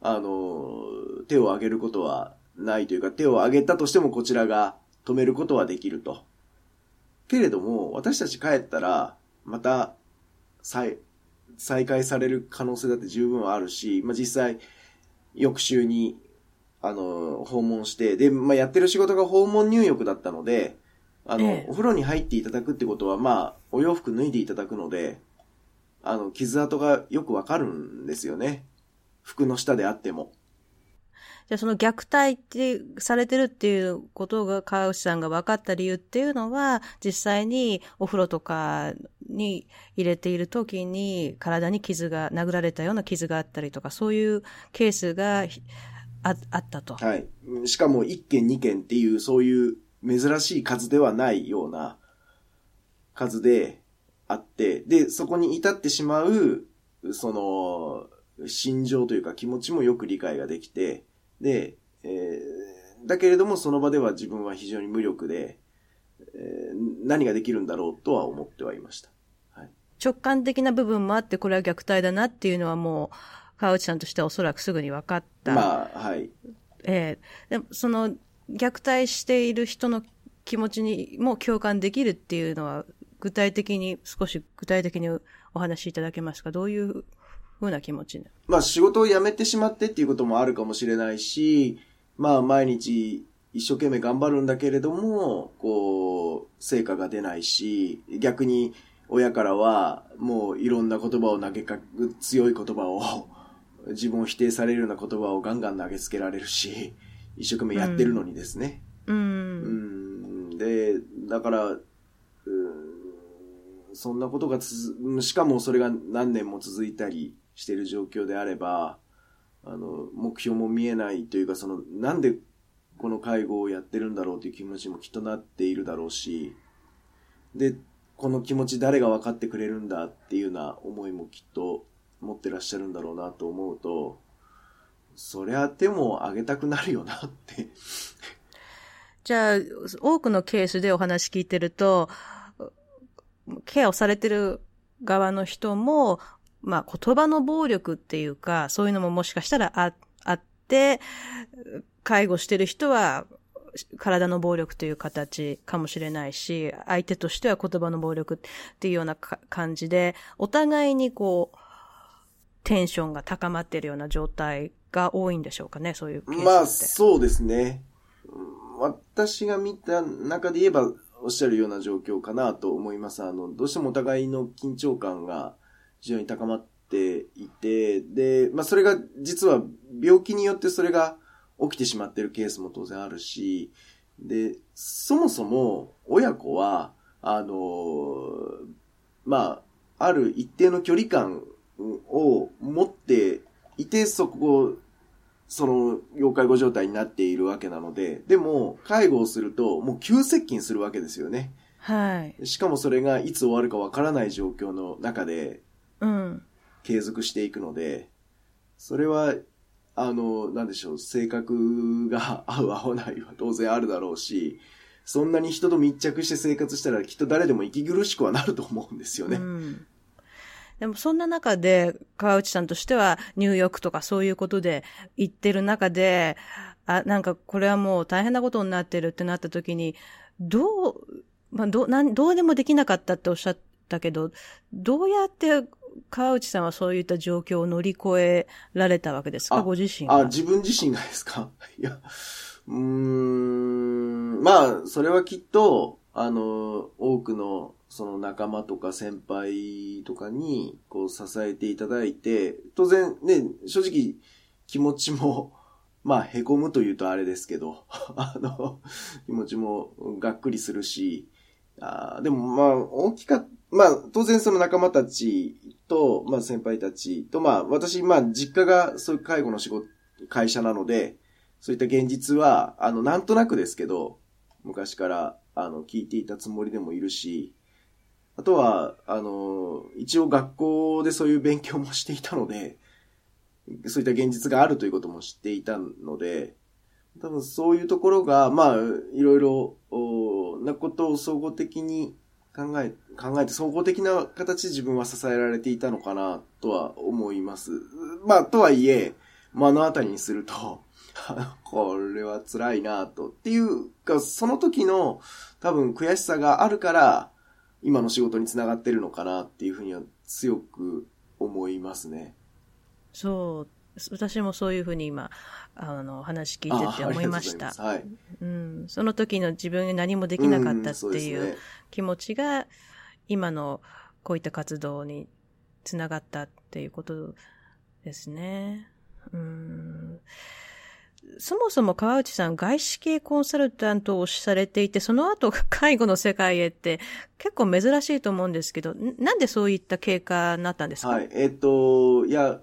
Speaker 2: あの、手を挙げることはないというか、手を挙げたとしてもこちらが止めることはできると。けれども、私たち帰ったら、また再、再開される可能性だって十分あるし、まあ、実際、翌週に、あの、訪問して、で、まあ、やってる仕事が訪問入浴だったので、あの、ええ、お風呂に入っていただくってことは、まあ、お洋服脱いでいただくので、あの、傷跡がよくわかるんですよね。服の下であっても。
Speaker 1: じゃあその虐待ってされてるっていうことが川内さんが分かった理由っていうのは、実際にお風呂とかに入れている時に体に傷が、殴られたような傷があったりとか、そういうケースがああったと。
Speaker 2: はい。しかも1件2件っていうそういう珍しい数ではないような数であって、で、そこに至ってしまう、その、心情というか気持ちもよく理解ができて、で、えー、だけれどもその場では自分は非常に無力で、えー、何ができるんだろうとは思ってはいました。はい、
Speaker 1: 直感的な部分もあって、これは虐待だなっていうのはも川内さんとしてはおそらくすぐに分かった。
Speaker 2: まあ、はい。
Speaker 1: ええー、でもその虐待している人の気持ちにも共感できるっていうのは、具体的に、少し具体的にお話しいただけますか？どういうふうな気持ち
Speaker 2: まあ仕事を辞めてしまってっていうこともあるかもしれないし、まあ毎日一生懸命頑張るんだけれども、こう、成果が出ないし、逆に親からはもういろんな言葉を投げかく、強い言葉を、[LAUGHS] 自分を否定されるような言葉をガンガン投げつけられるし、一生懸命やってるのにですね。
Speaker 1: うん。うん
Speaker 2: で、だから、そんなことがつしかもそれが何年も続いたりしている状況であれば、あの、目標も見えないというか、その、なんでこの介護をやってるんだろうという気持ちもきっとなっているだろうし、で、この気持ち誰が分かってくれるんだっていうような思いもきっと持ってらっしゃるんだろうなと思うと、そりゃ手もあげたくなるよなって。
Speaker 1: じゃあ、多くのケースでお話聞いてると、ケアをされてる側の人も、まあ言葉の暴力っていうか、そういうのももしかしたらああって、介護してる人は体の暴力という形かもしれないし、相手としては言葉の暴力っていうような感じで、お互いにこう、テンションが高まっているような状態が多いんでしょうかね、そういうケースって。
Speaker 2: まあ、そうですね。私が見た中で言えば、おっしゃるような状況かなと思います。あの、どうしてもお互いの緊張感が非常に高まっていて、で、まあそれが実は病気によってそれが起きてしまっているケースも当然あるし、で、そもそも親子は、あの、まあ、ある一定の距離感を持っていて、そこ、その、要介護状態になっているわけなので、でも、介護をすると、もう急接近するわけですよね。
Speaker 1: は
Speaker 2: い。しかもそれがいつ終わるかわからない状況の中で、
Speaker 1: うん。
Speaker 2: 継続していくので、それはあの、なんでしょう、性格が [LAUGHS] 合う合わないは当然あるだろうし、そんなに人と密着して生活したらきっと誰でも息苦しくはなると思うんですよね。う
Speaker 1: んでもそんな中で、川内さんとしては入浴とかそういうことで行ってる中で、あ、なんかこれはもう大変なことになってるってなった時に、どう、まあ、ど、なん、どうでもできなかったっておっしゃったけど、どうやって川内さんはそういった状況を乗り越えられたわけですか？ご自身
Speaker 2: あ、自分自身がですか？[LAUGHS] いや、うーん、まあ、それはきっと、あの、多くの、その仲間とか先輩とかに、こう支えていただいて、当然ね、正直気持ちも、[LAUGHS] まあ、凹むというとあれですけど、[LAUGHS] あの、気持ちもがっくりするし、あでもまあ、大きかっまあ、当然その仲間たちと、まあ先輩たちと、まあ私、まあ実家がそういう介護の仕事、会社なので、そういった現実は、あの、なんとなくですけど、昔から、あの、聞いていたつもりでもいるし、あとは、あの、一応学校でそういう勉強もしていたので、そういった現実があるということも知っていたので、多分そういうところが、まあ、いろいろなことを総合的に考え、考えて総合的な形で自分は支えられていたのかなとは思います。まあ、とはいえ、目の当たりにすると、[LAUGHS] これは辛いなと。っていうか、その時の多分悔しさがあるから、今の仕事につながってるのかなっていうふうには強く思いますね。
Speaker 1: そう私もそういうふうに今、あの、話聞いてて思いました。
Speaker 2: はい。
Speaker 1: うん。その時の自分に何もできなかったっていう気持ちが、今のこういった活動につながったっていうことですね。うん。そもそも川内さん、外資系コンサルタントをされていて、その後介護の世界へって結構珍しいと思うんですけど、なんでそういった経過になったんですか？
Speaker 2: はい。えっ、ー、と、いや、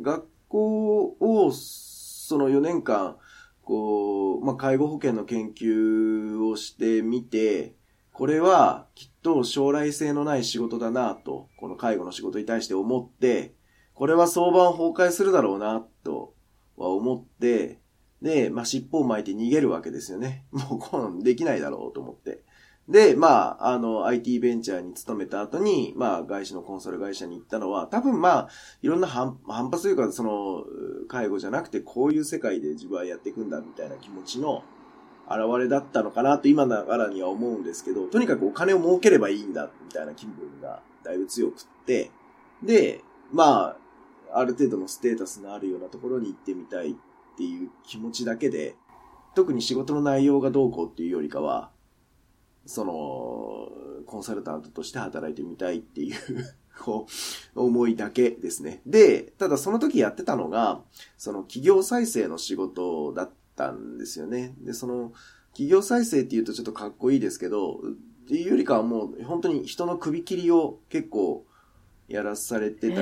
Speaker 2: 学校を、その4年間、こう、まあ、介護保険の研究をしてみて、これはきっと将来性のない仕事だなと、この介護の仕事に対して思って、これは相場を崩壊するだろうなとは思って、で、まあ、尻尾を巻いて逃げるわけですよね。[LAUGHS] もうこうできないだろうと思って。で、まあ、あの、IT ベンチャーに勤めた後に、まあ、外資のコンサル会社に行ったのは、多分まあ、いろんな反反発というか、その、介護じゃなくて、こういう世界で自分はやっていくんだ、みたいな気持ちの現れだったのかなと、今ながらには思うんですけど、とにかくお金を儲ければいいんだ、みたいな気分がだいぶ強くって、で、まあ、ある程度のステータスのあるようなところに行ってみたいっていう気持ちだけで、特に仕事の内容がどうこうっていうよりかは、その、コンサルタントとして働いてみたいっていう [LAUGHS] こう、思いだけですね。で、ただその時やってたのが、その企業再生の仕事だったんですよね。で、その、企業再生って言うとちょっとかっこいいですけど、っていうよりかはもう本当に人の首切りを結構やらされてた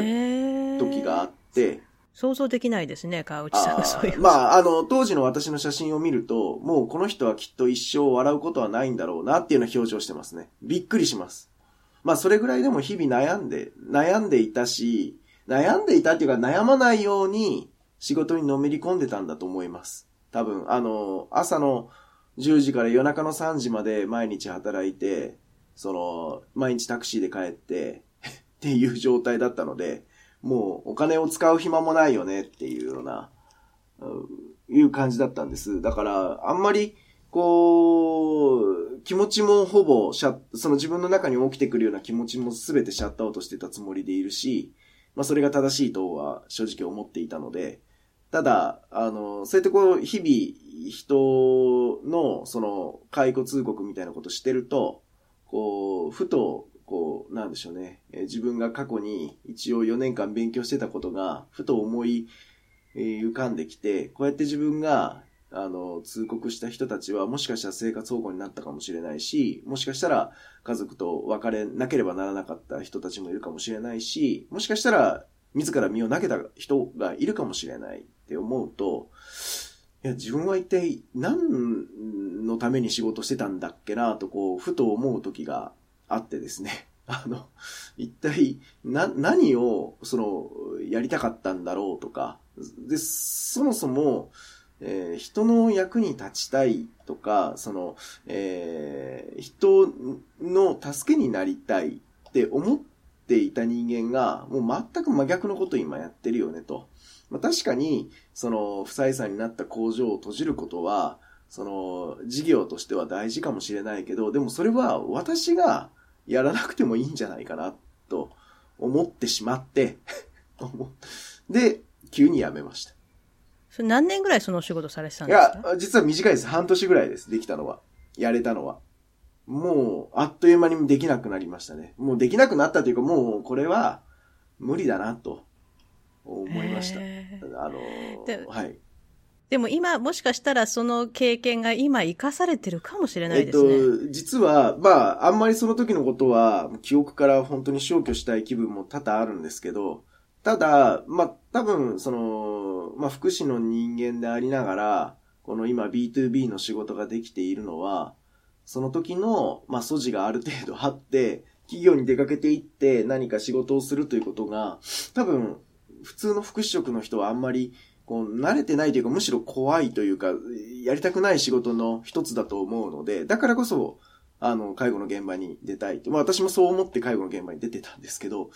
Speaker 2: 時があって、
Speaker 1: 想像できないですね、川内さんがそういう。
Speaker 2: まあ、あの、当時の私の写真を見ると、もうこの人はきっと一生笑うことはないんだろうなっていうような表情してますね。びっくりします。まあ、それぐらいでも日々悩んで、悩んでいたし、悩んでいたっていうか悩まないように仕事にのめり込んでたんだと思います。多分、あの、朝の10時から夜中の3時まで毎日働いて、その、毎日タクシーで帰って [LAUGHS] っていう状態だったので、もうお金を使う暇もないよねっていうような、いう感じだったんです。だから、あんまり、こう、気持ちもほぼシャその自分の中に起きてくるような気持ちも全てシャットアウトしてたつもりでいるし、まあそれが正しいとは正直思っていたので、ただ、あの、そうやってこう、日々、人の、その、解雇通告みたいなことしてると、こう、ふと、こう、なんでしょうね、え、自分が過去に一応4年間勉強してたことが、ふと思い、え、浮かんできて、こうやって自分が、あの、通告した人たちは、もしかしたら生活保護になったかもしれないし、もしかしたら家族と別れなければならなかった人たちもいるかもしれないし、もしかしたら自ら身を投げた人がいるかもしれない。って思うと、いや、自分は一体何のために仕事してたんだっけなと、こう、ふと思う時があってですね。[LAUGHS] あの、一体、な、何を、その、やりたかったんだろうとか、で、そもそも、えー、人の役に立ちたいとか、その、えー、人の助けになりたいって思っていた人間が、もう全く真逆のこと今やってるよねと。まあ、確かに、その、不採算になった工場を閉じることは、その、事業としては大事かもしれないけど、でもそれは私が、やらなくてもいいんじゃないかな、と思ってしまって [LAUGHS] で、急に辞めました。
Speaker 1: それ何年ぐらいそのお仕事されてたんですか？
Speaker 2: いや、実は短いです。半年ぐらいです。できたのは。やれたのは。もう、あっという間にできなくなりましたね。もうできなくなったというか、もうこれは無理だな、と思いました。あの、はい。
Speaker 1: でも今、もしかしたらその経験が今生かされてるかもしれないですね。え
Speaker 2: っと、実は、まあ、あんまりその時のことは、記憶から本当に消去したい気分も多々あるんですけど、ただ、まあ、多分、その、まあ、福祉の人間でありながら、この今 B2B の仕事ができているのは、その時の、まあ、素地がある程度あって、企業に出かけていって何か仕事をするということが、多分、普通の福祉職の人はあんまりこう、慣れてないというか、むしろ怖いというか、やりたくない仕事の一つだと思うので、だからこそ、あの、介護の現場に出たいと。まあ私もそう思って介護の現場に出てたんですけど、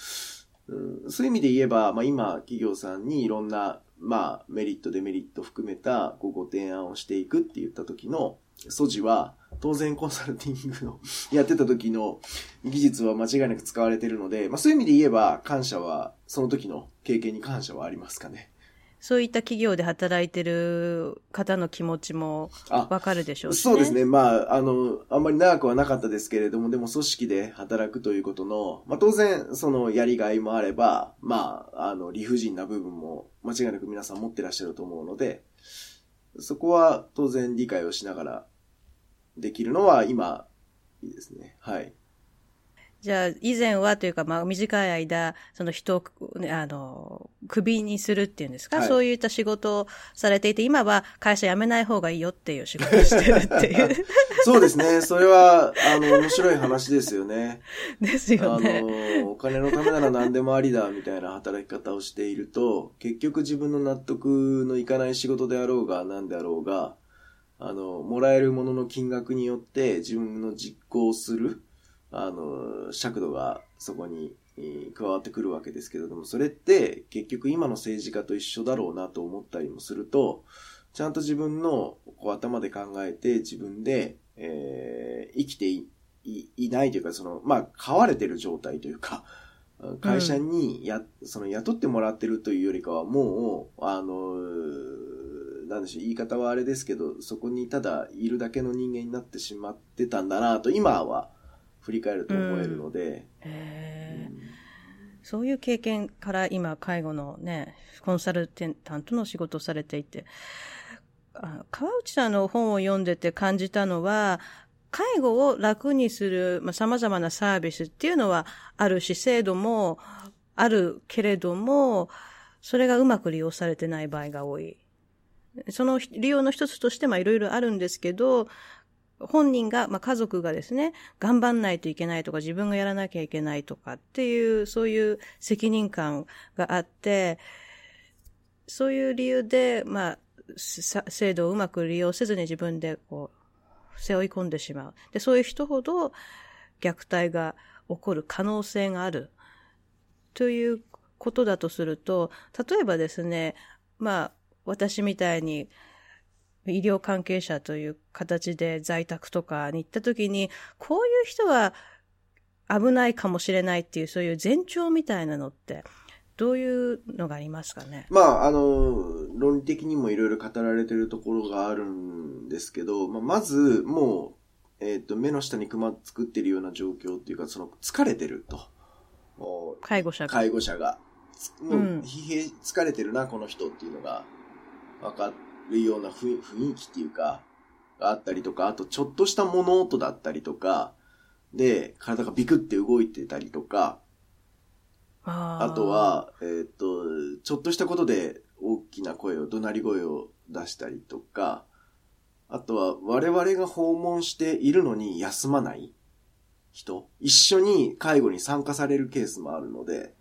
Speaker 2: うん、そういう意味で言えば、まあ今、企業さんにいろんな、まあメリット、デメリット含めたこうご提案をしていくって言った時の素地は、当然コンサルティングのやってた時の技術は間違いなく使われてるので、まあそういう意味で言えば感謝は、その時の経験に感謝はありますかね。
Speaker 1: そういった企業で働いてる方の気持ちもわかるでしょう
Speaker 2: し、ね、そうですね。まあ、あの、あんまり長くはなかったですけれども、でも組織で働くということの、まあ当然、そのやりがいもあれば、まあ、あの、理不尽な部分も間違いなく皆さん持ってらっしゃると思うので、そこは当然理解をしながらできるのは今、いいですね。はい。
Speaker 1: じゃあ、以前はというか、まあ、短い間、その人を、あの、首にするっていうんですか、はい、そういった仕事をされていて、今は会社辞めない方がいいよっていう仕事をしてるっていう。[LAUGHS]
Speaker 2: そうですね。それは、あの、面白い話ですよね。[LAUGHS]
Speaker 1: ですよね。
Speaker 2: あの、お金のためなら何でもありだ、みたいな働き方をしていると、結局自分の納得のいかない仕事であろうが、何であろうが、あの、もらえるものの金額によって自分の実行する、あの、尺度がそこに加わってくるわけですけれども、それって結局今の政治家と一緒だろうなと思ったりもすると、ちゃんと自分のこう頭で考えて自分で、えー、生きていいないというか、その、まあ、飼われてる状態というか、会社にや、うん、その雇ってもらってるというよりかはもう、あの、なんでしょう、言い方はあれですけど、そこにただいるだけの人間になってしまってたんだなと、今は振り返ると思えるので。うん
Speaker 1: うん、そういう経験から今、介護のね、コンサルテンタントの仕事をされていて、川内さんの本を読んでて感じたのは、介護を楽にする、まあ、様々なサービスっていうのはあるし、制度もあるけれども、それがうまく利用されてない場合が多い。その利用の一つとして、まあ、いろいろあるんですけど、本人が、まあ、家族がですね、頑張んないといけないとか、自分がやらなきゃいけないとかっていう、そういう責任感があって、そういう理由で、まあ、制度をうまく利用せずに自分でこう、背負い込んでしまう。で、そういう人ほど虐待が起こる可能性がある。ということだとすると、例えばですね、まあ、私みたいに医療関係者という形で在宅とかに行った時に、こういう人は危ないかもしれないっていう、そういう前兆みたいなのって、どういうのがありますかね？
Speaker 2: まあ、あの、論理的にもいろいろ語られてるところがあるんですけど、まあ、まず、もう、えっ、ー、と、目の下にクマ作ってるような状況っていうか、その、疲れてると。
Speaker 1: 介護者
Speaker 2: が。介護者が。もう、疲弊、疲れてるな、この人っていうのが、わかるような雰囲気っていうか、があったりとか、あと、ちょっとした物音だったりとか、で、体がビクって動いてたりとか、あとは、えっ、ー、と、ちょっとしたことで大きな声を、怒鳴り声を出したりとか、あとは我々が訪問しているのに休まない人、一緒に介護に参加されるケースもあるので、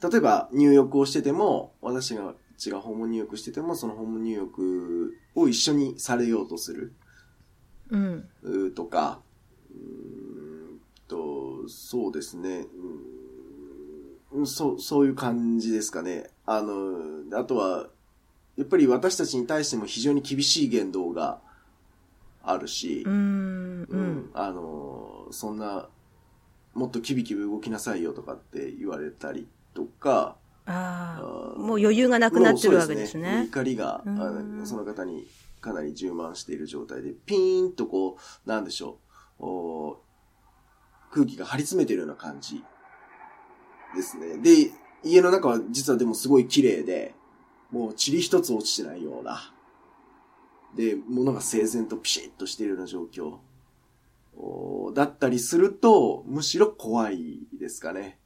Speaker 2: 例えば入浴をしてても、私がちが訪問入浴してても、その訪問入浴を一緒にされようとする。
Speaker 1: うん。
Speaker 2: とか、うんと、そうですね。うんそう、そういう感じですかね。あの、あとは、やっぱり私たちに対しても非常に厳しい言動があるし、
Speaker 1: うん、
Speaker 2: うん、あの、そんな、もっとキビキビ動きなさいよとかって言われたりとか、
Speaker 1: ああ、もう余裕がなくなってるわけですね。すね
Speaker 2: 怒りが、その方にかなり充満している状態で、ピーンとこう、なんでしょう、空気が張り詰めてるような感じですね。で、家の中は実はでもすごい綺麗で、もう塵一つ落ちてないような。で、物が整然とピシッとしているような状況。だったりすると、むしろ怖いですかね。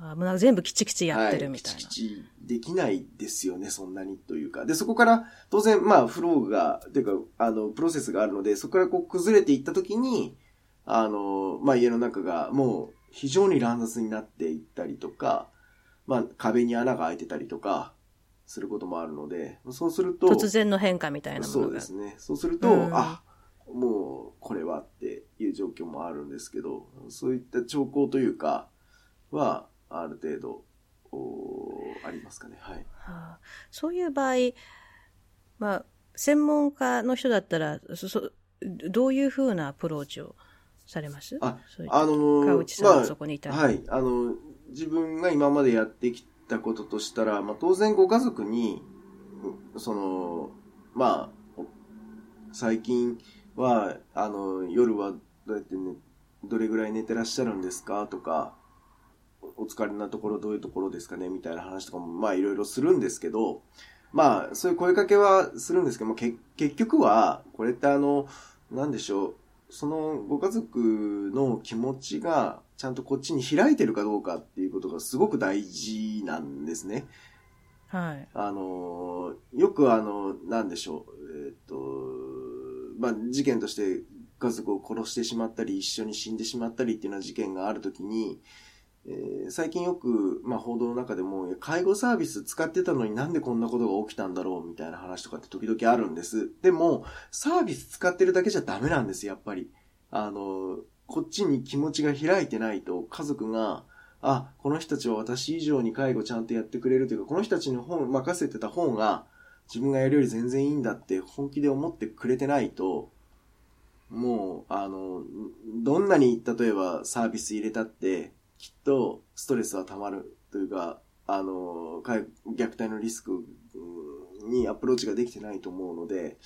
Speaker 1: あもう全部きちきちやってるみたいな。はい、
Speaker 2: きちきちできないですよね、そんなにというか。で、そこから当然、まあ、フローが、というか、あの、プロセスがあるので、そこからこう崩れていったときに、あの、まあ、家の中がもう非常に乱雑になっていったりとか、まあ、壁に穴が開いてたりとか、することもあるので、そうすると。
Speaker 1: 突然の変化みたいなもの
Speaker 2: そうですね。そうすると、うん、あ、もう、これはっていう状況もあるんですけど、そういった兆候というか、は、ある程度、ありますかね。はい。
Speaker 1: はあ、そういう場合、まあ、専門家の人だったら、そどういうふうなアプローチをされます？
Speaker 2: あ、あのー、
Speaker 1: 川内さんがそこにいた
Speaker 2: ら、まあ、はい。あの、自分が今までやってきたこととしたら、まあ、当然ご家族に、その、まあ、最近は、あの、夜はどうやってね、どれぐらい寝てらっしゃるんですか？とか、お疲れなところどういうところですかねみたいな話とかも、まあいろいろするんですけど、まあ、そういう声かけはするんですけども、け結局は、これってあの、なんでしょう、そのご家族の気持ちがちゃんとこっちに開いてるかどうかっていうことがすごく大事なんですね。
Speaker 1: はい。
Speaker 2: あの、よくあの、なんでしょう、えっ、ー、と、まあ、事件として家族を殺してしまったり、一緒に死んでしまったりっていうような事件があるときに、えー最近よく、まあ、報道の中でも、介護サービス使ってたのになんでこんなことが起きたんだろうみたいな話とかって時々あるんです。でも、サービス使ってるだけじゃダメなんです、やっぱり。あの、こっちに気持ちが開いてないと、家族が、あ、この人たちは私以上に介護ちゃんとやってくれるというか、この人たちの本、任せてた方が、自分がやるより全然いいんだって本気で思ってくれてないと、もう、あの、どんなに、例えばサービス入れたって、きっとストレスは溜まるというか、あの、介虐待のリスクうんにアプローチができてないと思うので、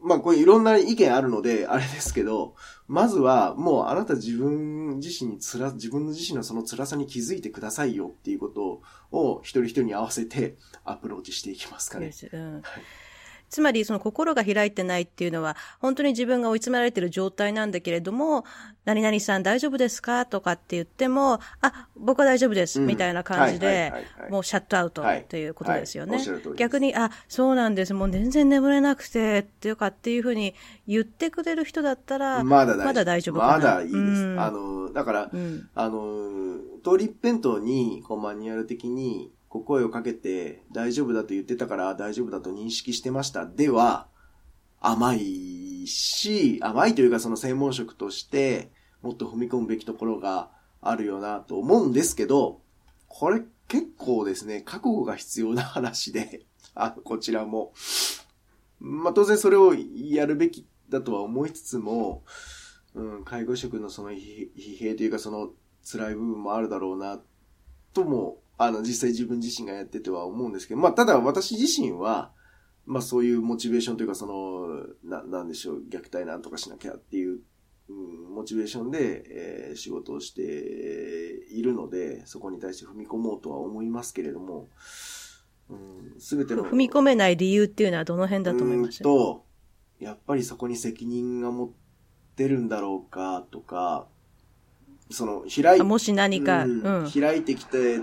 Speaker 2: まあこれいろんな意見あるので、あれですけど、まずはもうあなた自分自身につら、自分の自身のその辛さに気づいてくださいよっていうことを一人一人に合わせてアプローチしていきますかね。
Speaker 1: で。す。うん。
Speaker 2: はい
Speaker 1: つまり、その心が開いてないっていうのは、本当に自分が追い詰められている状態なんだけれども、何々さん大丈夫ですか？とかって言っても、あ、僕は大丈夫です、
Speaker 2: うん。
Speaker 1: みたいな感じ
Speaker 2: はい
Speaker 1: でもうシャットアウト
Speaker 2: はい
Speaker 1: ということですよね。逆に、あ、そうなんです、もう全然眠れなくて、っていうかっていうふうに言ってくれる人だったら、
Speaker 2: まだ大丈夫。
Speaker 1: まだ大丈夫かな。
Speaker 2: まだいいです。
Speaker 1: うん。
Speaker 2: あの、だから、
Speaker 1: うん。
Speaker 2: あの、通り一辺倒に、こう、マニュアル的に、こう、声をかけて、大丈夫だと言ってたから、大丈夫だと認識してました。では、甘いし、甘いというか、その専門職として、もっと踏み込むべきところがあるよな、と思うんですけど、これ結構ですね、覚悟が必要な話で、あこちらも。まあ、当然それをやるべきだとは思いつつも、うん、介護職のその疲疲弊というかその辛い部分もあるだろうな、とも、あの、実際自分自身がやってては思うんですけど、まあ、ただ私自身は、まあ、そういうモチベーションというか、その、な、なんでしょう、虐待なんとかしなきゃっていう、うん、モチベーションで、えー仕事をしているので、そこに対して踏み込もうとは思いますけれども、うん、すべての。
Speaker 1: 踏み込めない理由っていうのはどの辺だと思いました？
Speaker 2: と、やっぱりそこに責任が持ってるんだろうかとか、その、開い
Speaker 1: あもし何か、
Speaker 2: う
Speaker 1: うんん。
Speaker 2: 開いてきて、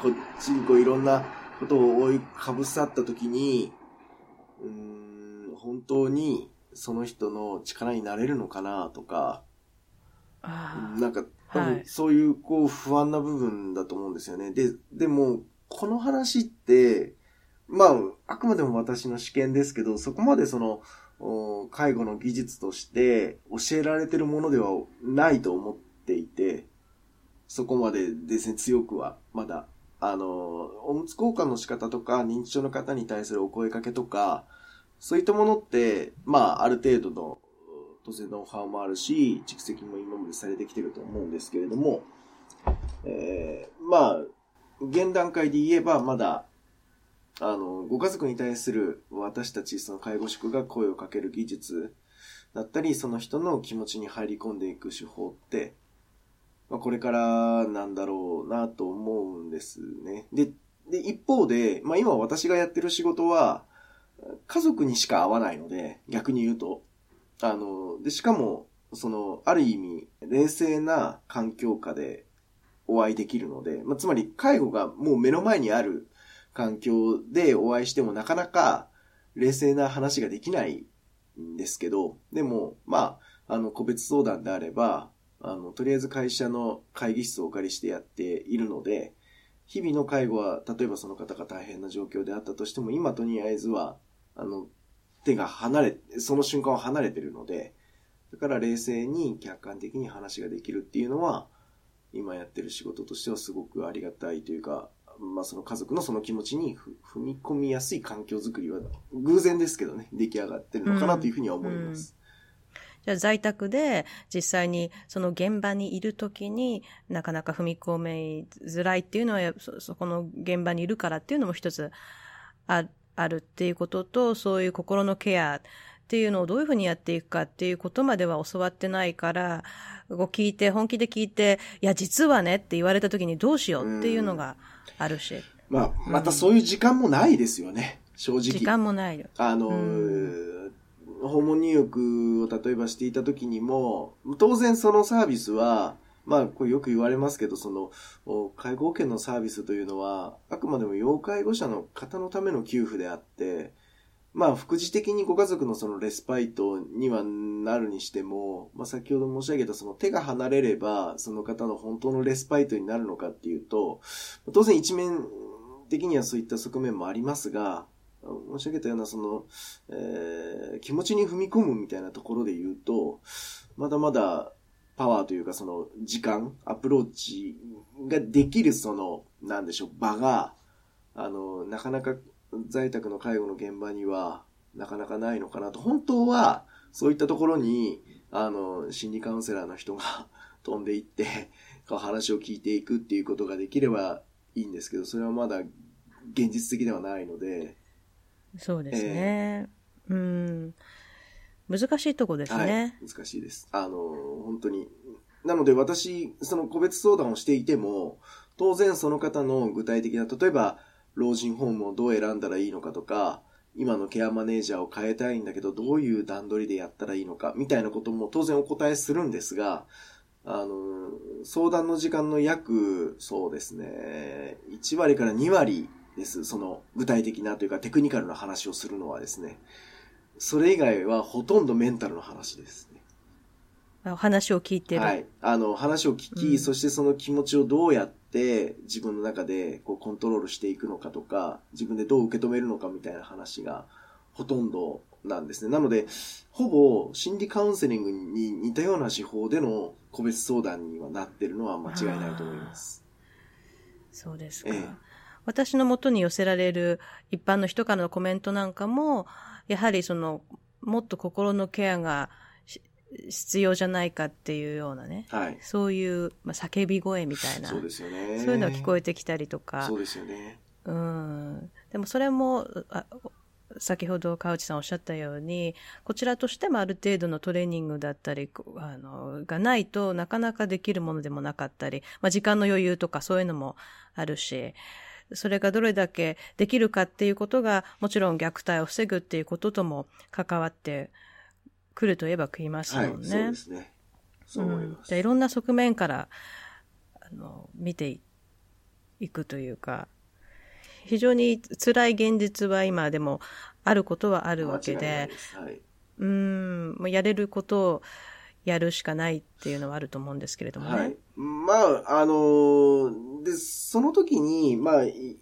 Speaker 2: こっちにこういろんなことを覆いかぶさったときに、うーん、本当にその人の力になれるのかなとか、
Speaker 1: あ
Speaker 2: なんか、
Speaker 1: はい
Speaker 2: そういうこう不安な部分だと思うんですよね。で、でも、この話って、まあ、あくまでも私の試験ですけど、そこまでその、お介護の技術として教えられてるものではないと思っていて、そこまでですね、強くは、まだ。あの、おむつ交換の仕方とか、認知症の方に対するお声かけとか、そういったものって、まあ、ある程度の、当然ノウハウもあるし、蓄積も今までされてきてると思うんですけれども、えーまあ、現段階で言えば、まだ、あの、ご家族に対する私たち、その介護職が声をかける技術だったり、その人の気持ちに入り込んでいく手法って、まあ、これからなんだろうなと思うんですね。で、で、一方で、まあ今私がやってる仕事は、家族にしか会わないので、逆に言うと。あの、で、しかも、その、ある意味、冷静な環境下でお会いできるので、まあ、つまり介護がもう目の前にある環境でお会いしてもなかなか冷静な話ができないんですけど、でも、まあ、あの、個別相談であれば、あの、とりあえず会社の会議室をお借りしてやっているので、日々の介護は、例えばその方が大変な状況であったとしても、今とりあえずは、あの、手が離れ、その瞬間は離れてるので、だから冷静に客観的に話ができるっていうのは、今やってる仕事としてはすごくありがたいというか、まあその家族のその気持ちに踏み込みやすい環境づくりは偶然ですけどね、出来上がってるのかなというふうには思います。
Speaker 1: じゃあ在宅で実際にその現場にいるときになかなか踏み込めづらいっていうのはやそそこの現場にいるからっていうのも一つああるっていうこととそういう心のケアっていうのをどういうふうにやっていくかっていうことまでは教わってないからこう聞いて本気で聞いていや実はねって言われたときにどうしようっていうのがあるし
Speaker 2: まあ、またそういう時間もないですよね、正直。
Speaker 1: 時間もないよ。
Speaker 2: あの、
Speaker 1: う
Speaker 2: 訪問入浴を例えばしていた時にも、当然そのサービスは、まあ、これよく言われますけど、その、介護保険のサービスというのは、あくまでも要介護者の方のための給付であって、まあ、副次的にご家族のそのレスパイトにはなるにしても、まあ、先ほど申し上げたその手が離れれば、その方の本当のレスパイトになるのかっていうと、当然一面的にはそういった側面もありますが、申し上げたようなその、えー、気持ちに踏み込むみたいなところで言うと、まだまだパワーというかその時間、アプローチができるその、なんでしょう、場が、あの、なかなか在宅の介護の現場にはなかなかないのかなと。本当は、そういったところに、あの、心理カウンセラーの人が [LAUGHS] 飛んでいって、話を聞いていくっていうことができればいいんですけど、それはまだ現実的ではないので。
Speaker 1: そうですね。えー、うん。難しいとこですね、
Speaker 2: はい。難しいです。あの、本当に。なので私、その個別相談をしていても、当然その方の具体的な、例えば、老人ホームをどう選んだらいいのかとか、今のケアマネージャーを変えたいんだけど、どういう段取りでやったらいいのか、みたいなことも当然お答えするんですが、あの、相談の時間の約、そうですね、1割から2割です。その、具体的なというかテクニカルな話をするのはですね。それ以外はほとんどメンタルの話ですね。
Speaker 1: 話を聞いてる。
Speaker 2: はい。あの、話を聞き、うん、そしてその気持ちをどうやって自分の中でこうコントロールしていくのかとか、自分でどう受け止めるのかみたいな話がほとんどなんですね。なので、ほぼ心理カウンセリングに似たような手法での個別相談にはなってるのは間違いないと思います。
Speaker 1: そうですか。ええ、私のもとに寄せられる一般の人からのコメントなんかも、やはりその、もっと心のケアが必要じゃないかっていうようなね。はい。そういう、まあ、叫び声みたいな。
Speaker 2: そうですよね。
Speaker 1: そういうのが聞こえてきたりとか。
Speaker 2: そうですよね。
Speaker 1: うん。でもそれも、あ先ほど川内さんおっしゃったように、こちらとしてもある程度のトレーニングだったり、あの、がないとなかなかできるものでもなかったり、まあ、時間の余裕とかそういうのもあるし、それがどれだけできるかっていうことが、もちろん虐待を防ぐっていうこととも関わって来ると言えば食いますもんね。はい、そう
Speaker 2: ですね。そう思います。うん、
Speaker 1: じゃいろんな側面から、あの、見ていくというか、非常に辛い現実は今でもあることはあるわけで、はい、うん、もうやれることをやるしかないっていうのはあると思うんですけれどもね。はい。
Speaker 2: まあ、あのー、で、その時に、まあい、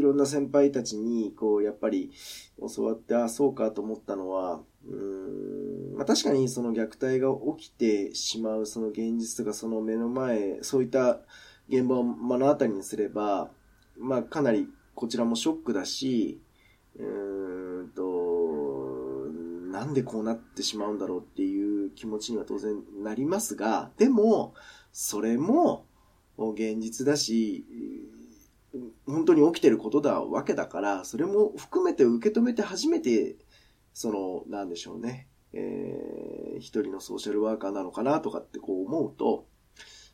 Speaker 2: ろんな先輩たちに、こう、やっぱり教わって、あ、そうかと思ったのは、うんまあ、確かにその虐待が起きてしまうその現実とかその目の前、そういった現場を目の当たりにすれば、まあかなりこちらもショックだし、うんと、なんでこうなってしまうんだろうっていう気持ちには当然なりますが、でも、それも現実だし、本当に起きてることだわけだから、それも含めて受け止めて初めてその、なんでしょうね、えー、一人のソーシャルワーカーなのかなとかってこう思うと、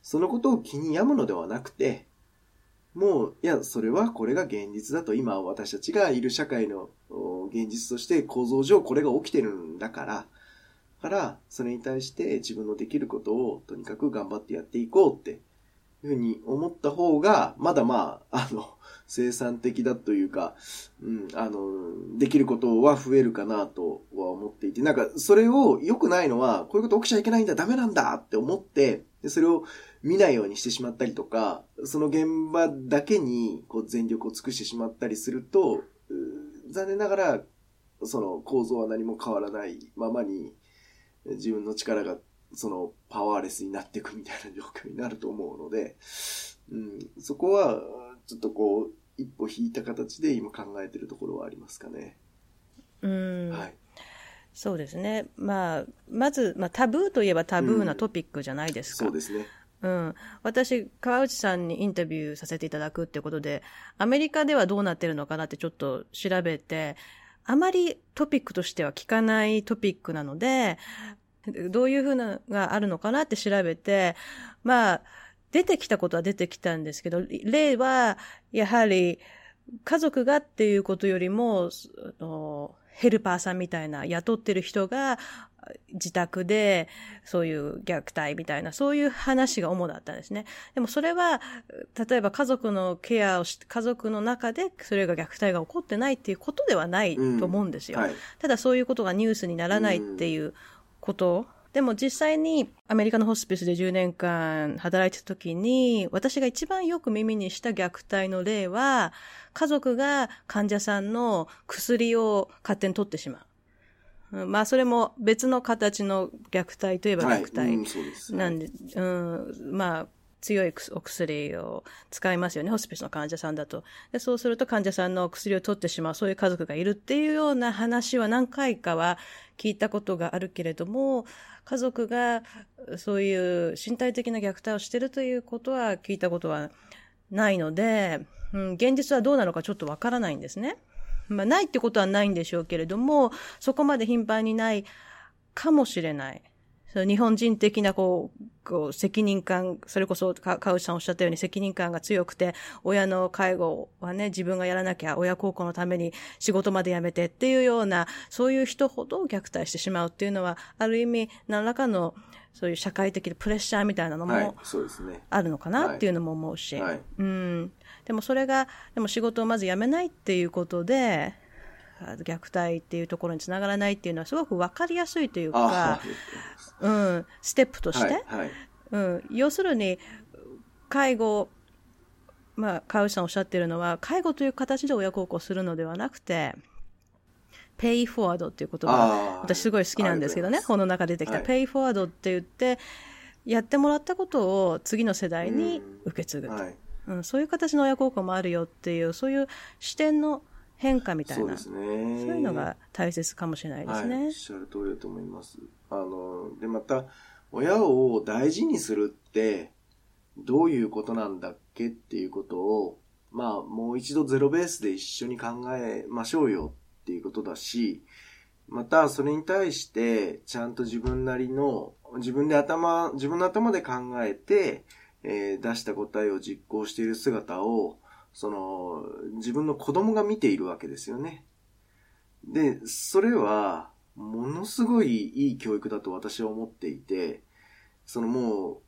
Speaker 2: そのことを気に病むのではなくて、もう、いや、それはこれが現実だと、今私たちがいる社会の現実として構造上これが起きてるんだから、から、それに対して自分のできることをとにかく頑張ってやっていこうってふうに思った方が、まだまあ、あの、生産的だというか、うん、あの、できることは増えるかなとは思っていて、なんか、それを良くないのは、こういうこと起きちゃいけないんだ、ダメなんだって思って、でそれを見ないようにしてしまったりとか、その現場だけにこう全力を尽くしてしまったりすると、残念ながら、その構造は何も変わらないままに、自分の力がそのパワーレスになっていくみたいな状況になると思うので、うん、そこはちょっとこう、一歩引いた形で今考えてるところはありますかね。
Speaker 1: うん。はい。そうですね。まあ、まず、まあ、タブーといえばタブーなトピックじゃないですか。
Speaker 2: うん、そうですね。
Speaker 1: うん。私、川内さんにインタビューさせていただくってことで、アメリカではどうなってるのかなってちょっと調べて、あまりトピックとしては聞かないトピックなので、[LAUGHS] どういうふうながあるのかなって調べて、まあ、出てきたことは出てきたんですけど、例は、やはり、家族がっていうことよりも、ヘルパーさんみたいな雇ってる人が、自宅で、そういう虐待みたいな、そういう話が主だったんですね。でもそれは、例えば家族のケアをし、家族の中でそれが虐待が起こってないっていうことではないと思うんですよ。うんはい、ただそういうことがニュースにならないっていうこと？でも実際にアメリカのホスピスで10年間働いてた時に、私が一番よく耳にした虐待の例は、家族が患者さんの薬を勝手に取ってしまう。まあ、それも別の形の虐待といえば虐待なんで、はい。うん、うん、まあ、強いお薬を使いますよね、ホスピスの患者さんだと。でそうすると患者さんのお薬を取ってしまう、そういう家族がいるっていうような話は何回かは聞いたことがあるけれども、家族がそういう身体的な虐待をしてるということは聞いたことはないので、うん、現実はどうなのかちょっとわからないんですね。まあ、ないってことはないんでしょうけれども、そこまで頻繁にないかもしれない。日本人的なこう、こう責任感、それこそ川内さんおっしゃったように責任感が強くて、親の介護はね、自分がやらなきゃ、親孝行のために仕事まで辞めてっていうような、そういう人ほど虐待してしまうっていうのは、ある意味、何らかの、そういう社会的プレッシャーみたいなのも、あるのかなっていうのも思うし、はい。はい、うん。でもそれが、でも仕事をまず辞めないっていうことで、虐待っていうところにつながらないっていうのはすごくわかりやすいというか、うん、ステップとして、はいはい、うん、要するに、介護、まあ、川内さんおっしゃってるのは、介護という形で親孝行するのではなくて、ペイフォワードっていう言葉、私すごい好きなんですけどね、本の中で出てきた、ペイフォワードって言って、やってもらったことを次の世代に受け継ぐと。はい、うん、そういう形の親孝行もあるよっていう、そういう視点の変化みたいな。そうですね。そういうのが大切かもしれないですね。はい、おっ
Speaker 2: しゃる通りだと思います。あの、で、また、親を大事にするって、どういうことなんだっけっていうことを、まあ、もう一度ゼロベースで一緒に考えましょうよっていうことだし、また、それに対して、ちゃんと自分なりの、自分で頭、自分の頭で考えて、えー、出した答えを実行している姿を、その、自分の子供が見ているわけですよね。で、それは、ものすごいいい教育だと私は思っていて、そのも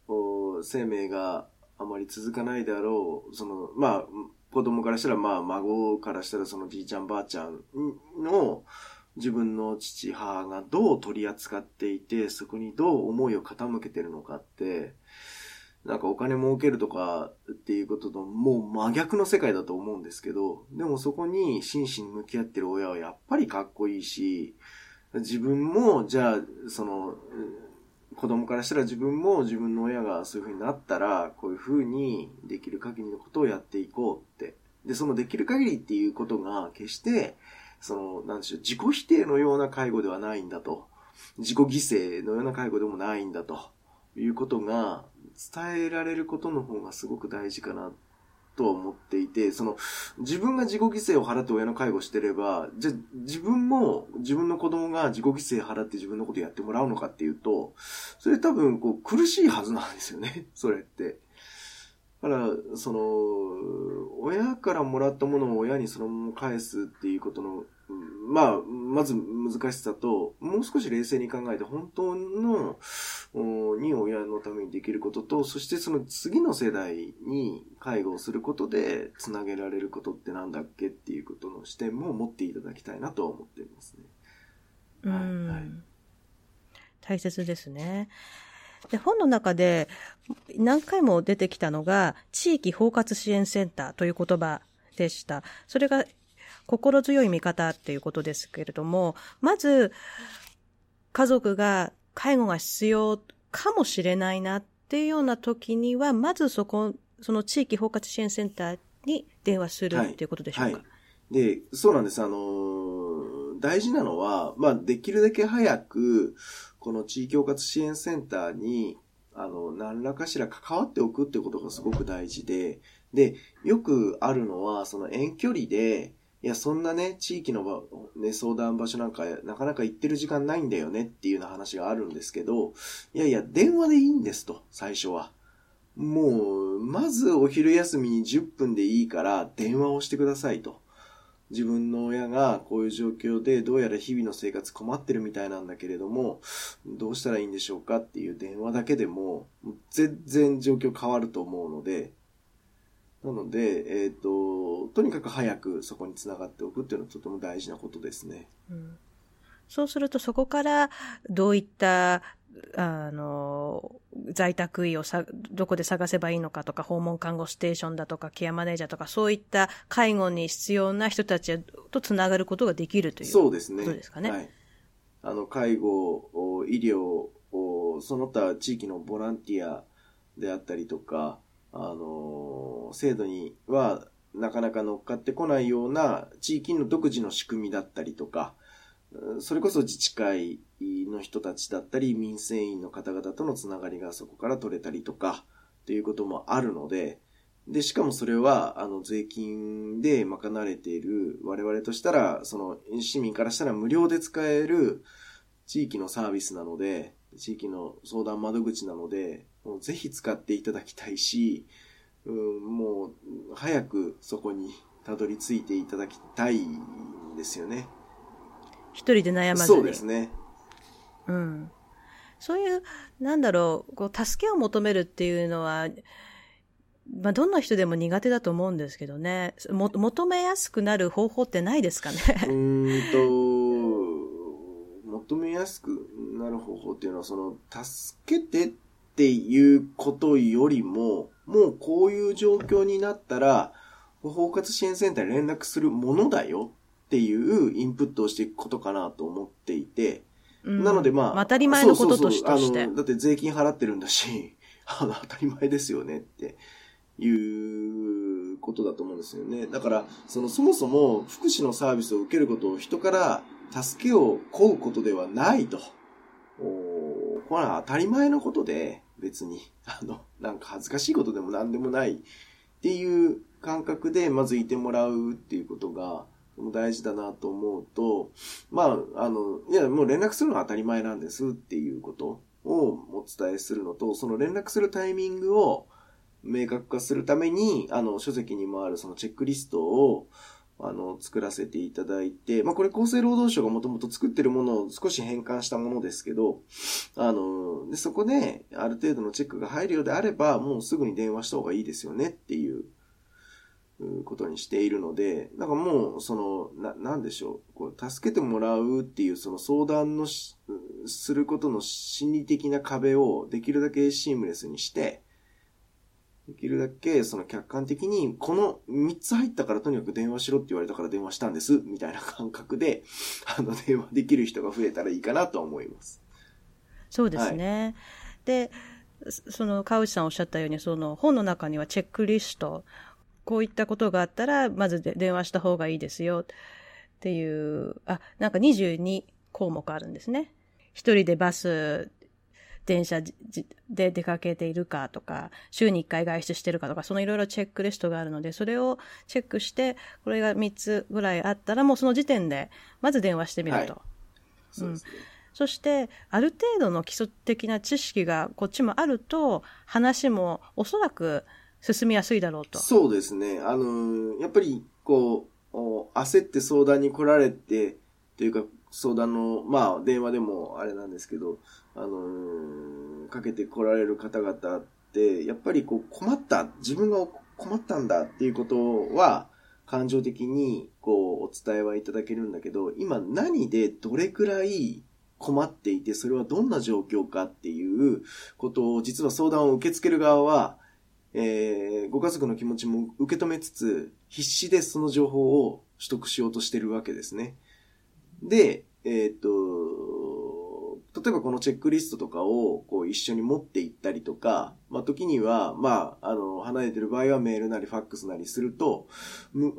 Speaker 2: う、生命があまり続かないであろう、その、まあ、子供からしたら、まあ、孫からしたら、そのじいちゃんばあちゃんの、自分の父、母がどう取り扱っていて、そこにどう思いを傾けてるのかって、なんかお金儲けるとかっていうことともう真逆の世界だと思うんですけど、でもそこに真摯に向き合ってる親はやっぱりかっこいいし、自分も、じゃあ、その、子供からしたら自分も自分の親がそういう風になったら、こういう風にできる限りのことをやっていこうって。で、そのできる限りっていうことが決して、その、なんでしょう、自己否定のような介護ではないんだと。自己犠牲のような介護でもないんだということが伝えられることの方がすごく大事かなとは思っていて、その、自分が自己犠牲を払って親の介護してれば、じゃ、自分も、自分の子供が自己犠牲払って自分のことやってもらうのかっていうと、それ多分、こう、苦しいはずなんですよね、[LAUGHS] それって。だから、その、親からもらったものを親にそのまま返すっていうことのまあ、まず難しさと、もう少し冷静に考えて、本当の、に親のためにできることと、そしてその次の世代に介護をすることで、つなげられることってなんだっけっていうことの視点も持っていただきたいなと思っていますね。はい、はい。
Speaker 1: 大切ですね。で、本の中で何回も出てきたのが、地域包括支援センターという言葉でした。それが心強い味方っていうことですけれども、まず、家族が介護が必要かもしれないなっていうような時には、まずそこ、その地域包括支援センターに電話するっていうことでしょうか、はい。はい、
Speaker 2: で、そうなんです。あの、大事なのは、まあ、できるだけ早く、この地域包括支援センターに、あの、何らかしら関わっておくってことがすごく大事で、で、よくあるのは、その遠距離で、いや、そんなね、地域の、ね、相談場所なんか、なかなか行ってる時間ないんだよねっていうような話があるんですけど、いやいや、電話でいいんですと、最初は。もう、まずお昼休みに10分でいいから電話をしてくださいと。自分の親がこういう状況でどうやら日々の生活困ってるみたいなんだけれども、どうしたらいいんでしょうかっていう電話だけでも、全然状況変わると思うので、なので、えっ、ー、と、とにかく早くそこにつながっておくっていうのはとても大事なことですね。
Speaker 1: うん、そうするとそこからどういったあの、在宅医をさ、どこで探せばいいのかとか、訪問看護ステーションだとか、ケアマネージャーとか、そういった介護に必要な人たちとつながることができるという
Speaker 2: そうですね。
Speaker 1: ことですかね。はい。
Speaker 2: あの、介護、医療、その他地域のボランティアであったりとか、あの、制度にはなかなか乗っかってこないような地域の独自の仕組みだったりとか、それこそ自治会の人たちだったり、民生委員の方々とのつながりがそこから取れたりとか、っていうこともあるので、で、しかもそれは、あの、税金で賄われている、我々としたら、その、市民からしたら無料で使える地域のサービスなので、地域の相談窓口なので、もうぜひ使っていただきたいし、うん、もう、早くそこにたどり着いていただきたいんですよね。
Speaker 1: 一人で悩まず
Speaker 2: に。そうですね。
Speaker 1: うん。そういう、なんだろう、こう、助けを求めるっていうのは、まあ、どんな人でも苦手だと思うんですけどね。も、求めやすくなる方法ってないですかね？
Speaker 2: うんと、求めやすくなる方法っていうのは、その、助けてっていうことよりも、もうこういう状況になったら、包括支援センターに連絡するものだよっていうインプットをしていくことかなと思っていて、
Speaker 1: うん、なのでまあ、当たり前のこととして
Speaker 2: そうそうだって税金払ってるんだし、[LAUGHS] あの、当たり前ですよねっていうことだと思うんですよね。だから、その、そもそも福祉のサービスを受けることを人から助けを請うことではないと。これは当たり前のことで、別に、[LAUGHS] あの、なんか恥ずかしいことでも何でもないっていう感覚で、まずいてもらうっていうことが、大事だなと思うと、まあ、あの、いや、もう連絡するのは当たり前なんですっていうことをお伝えするのと、その連絡するタイミングを明確化するために、あの、書籍にもあるそのチェックリストを、あの、作らせていただいて、まあ、これ厚生労働省がもともと作ってるものを少し変換したものですけど、あの、でそこである程度のチェックが入るようであれば、もうすぐに電話した方がいいですよねっていうことにしているので、なんかもう、その、な、なんでしょう、こう、助けてもらうっていう、その相談のすることの心理的な壁をできるだけシームレスにして、できるだけその客観的に、この3つ入ったからとにかく電話しろって言われたから電話したんです、みたいな感覚で、あの、電話できる人が増えたらいいかなと思います。
Speaker 1: そうですね。はい、で、その、川内さんおっしゃったように、その本の中にはチェックリスト、こういったことがあったら、まずで電話した方がいいですよっていう、あ、なんか22項目あるんですね。一人でバス、電車で出かけているかとか、週に1回外出してるかとか、そのいろいろチェックリストがあるので、それをチェックして、これが3つぐらいあったら、もうその時点で、まず電話してみると。はい、
Speaker 2: そうですね。
Speaker 1: そして、ある程度の基礎的な知識がこっちもあると、話もおそらく進みやすいだろうと。
Speaker 2: そうですね。あの、やっぱり、こう、焦って相談に来られて、というか、相談の、まあ、電話でもあれなんですけど、あのかけて来られる方々って、やっぱりこう、困った、自分が困ったんだっていうことは、感情的に、こう、お伝えはいただけるんだけど、今何でどれくらい困っていて、それはどんな状況かっていうことを、実は相談を受け付ける側は、えー、ご家族の気持ちも受け止めつつ、必死でその情報を取得しようとしてるわけですね。で、えっ、と、例えばこのチェックリストとかをこう一緒に持っていったりとか、まあ時には、まあ、あの、離れてる場合はメールなりファックスなりすると、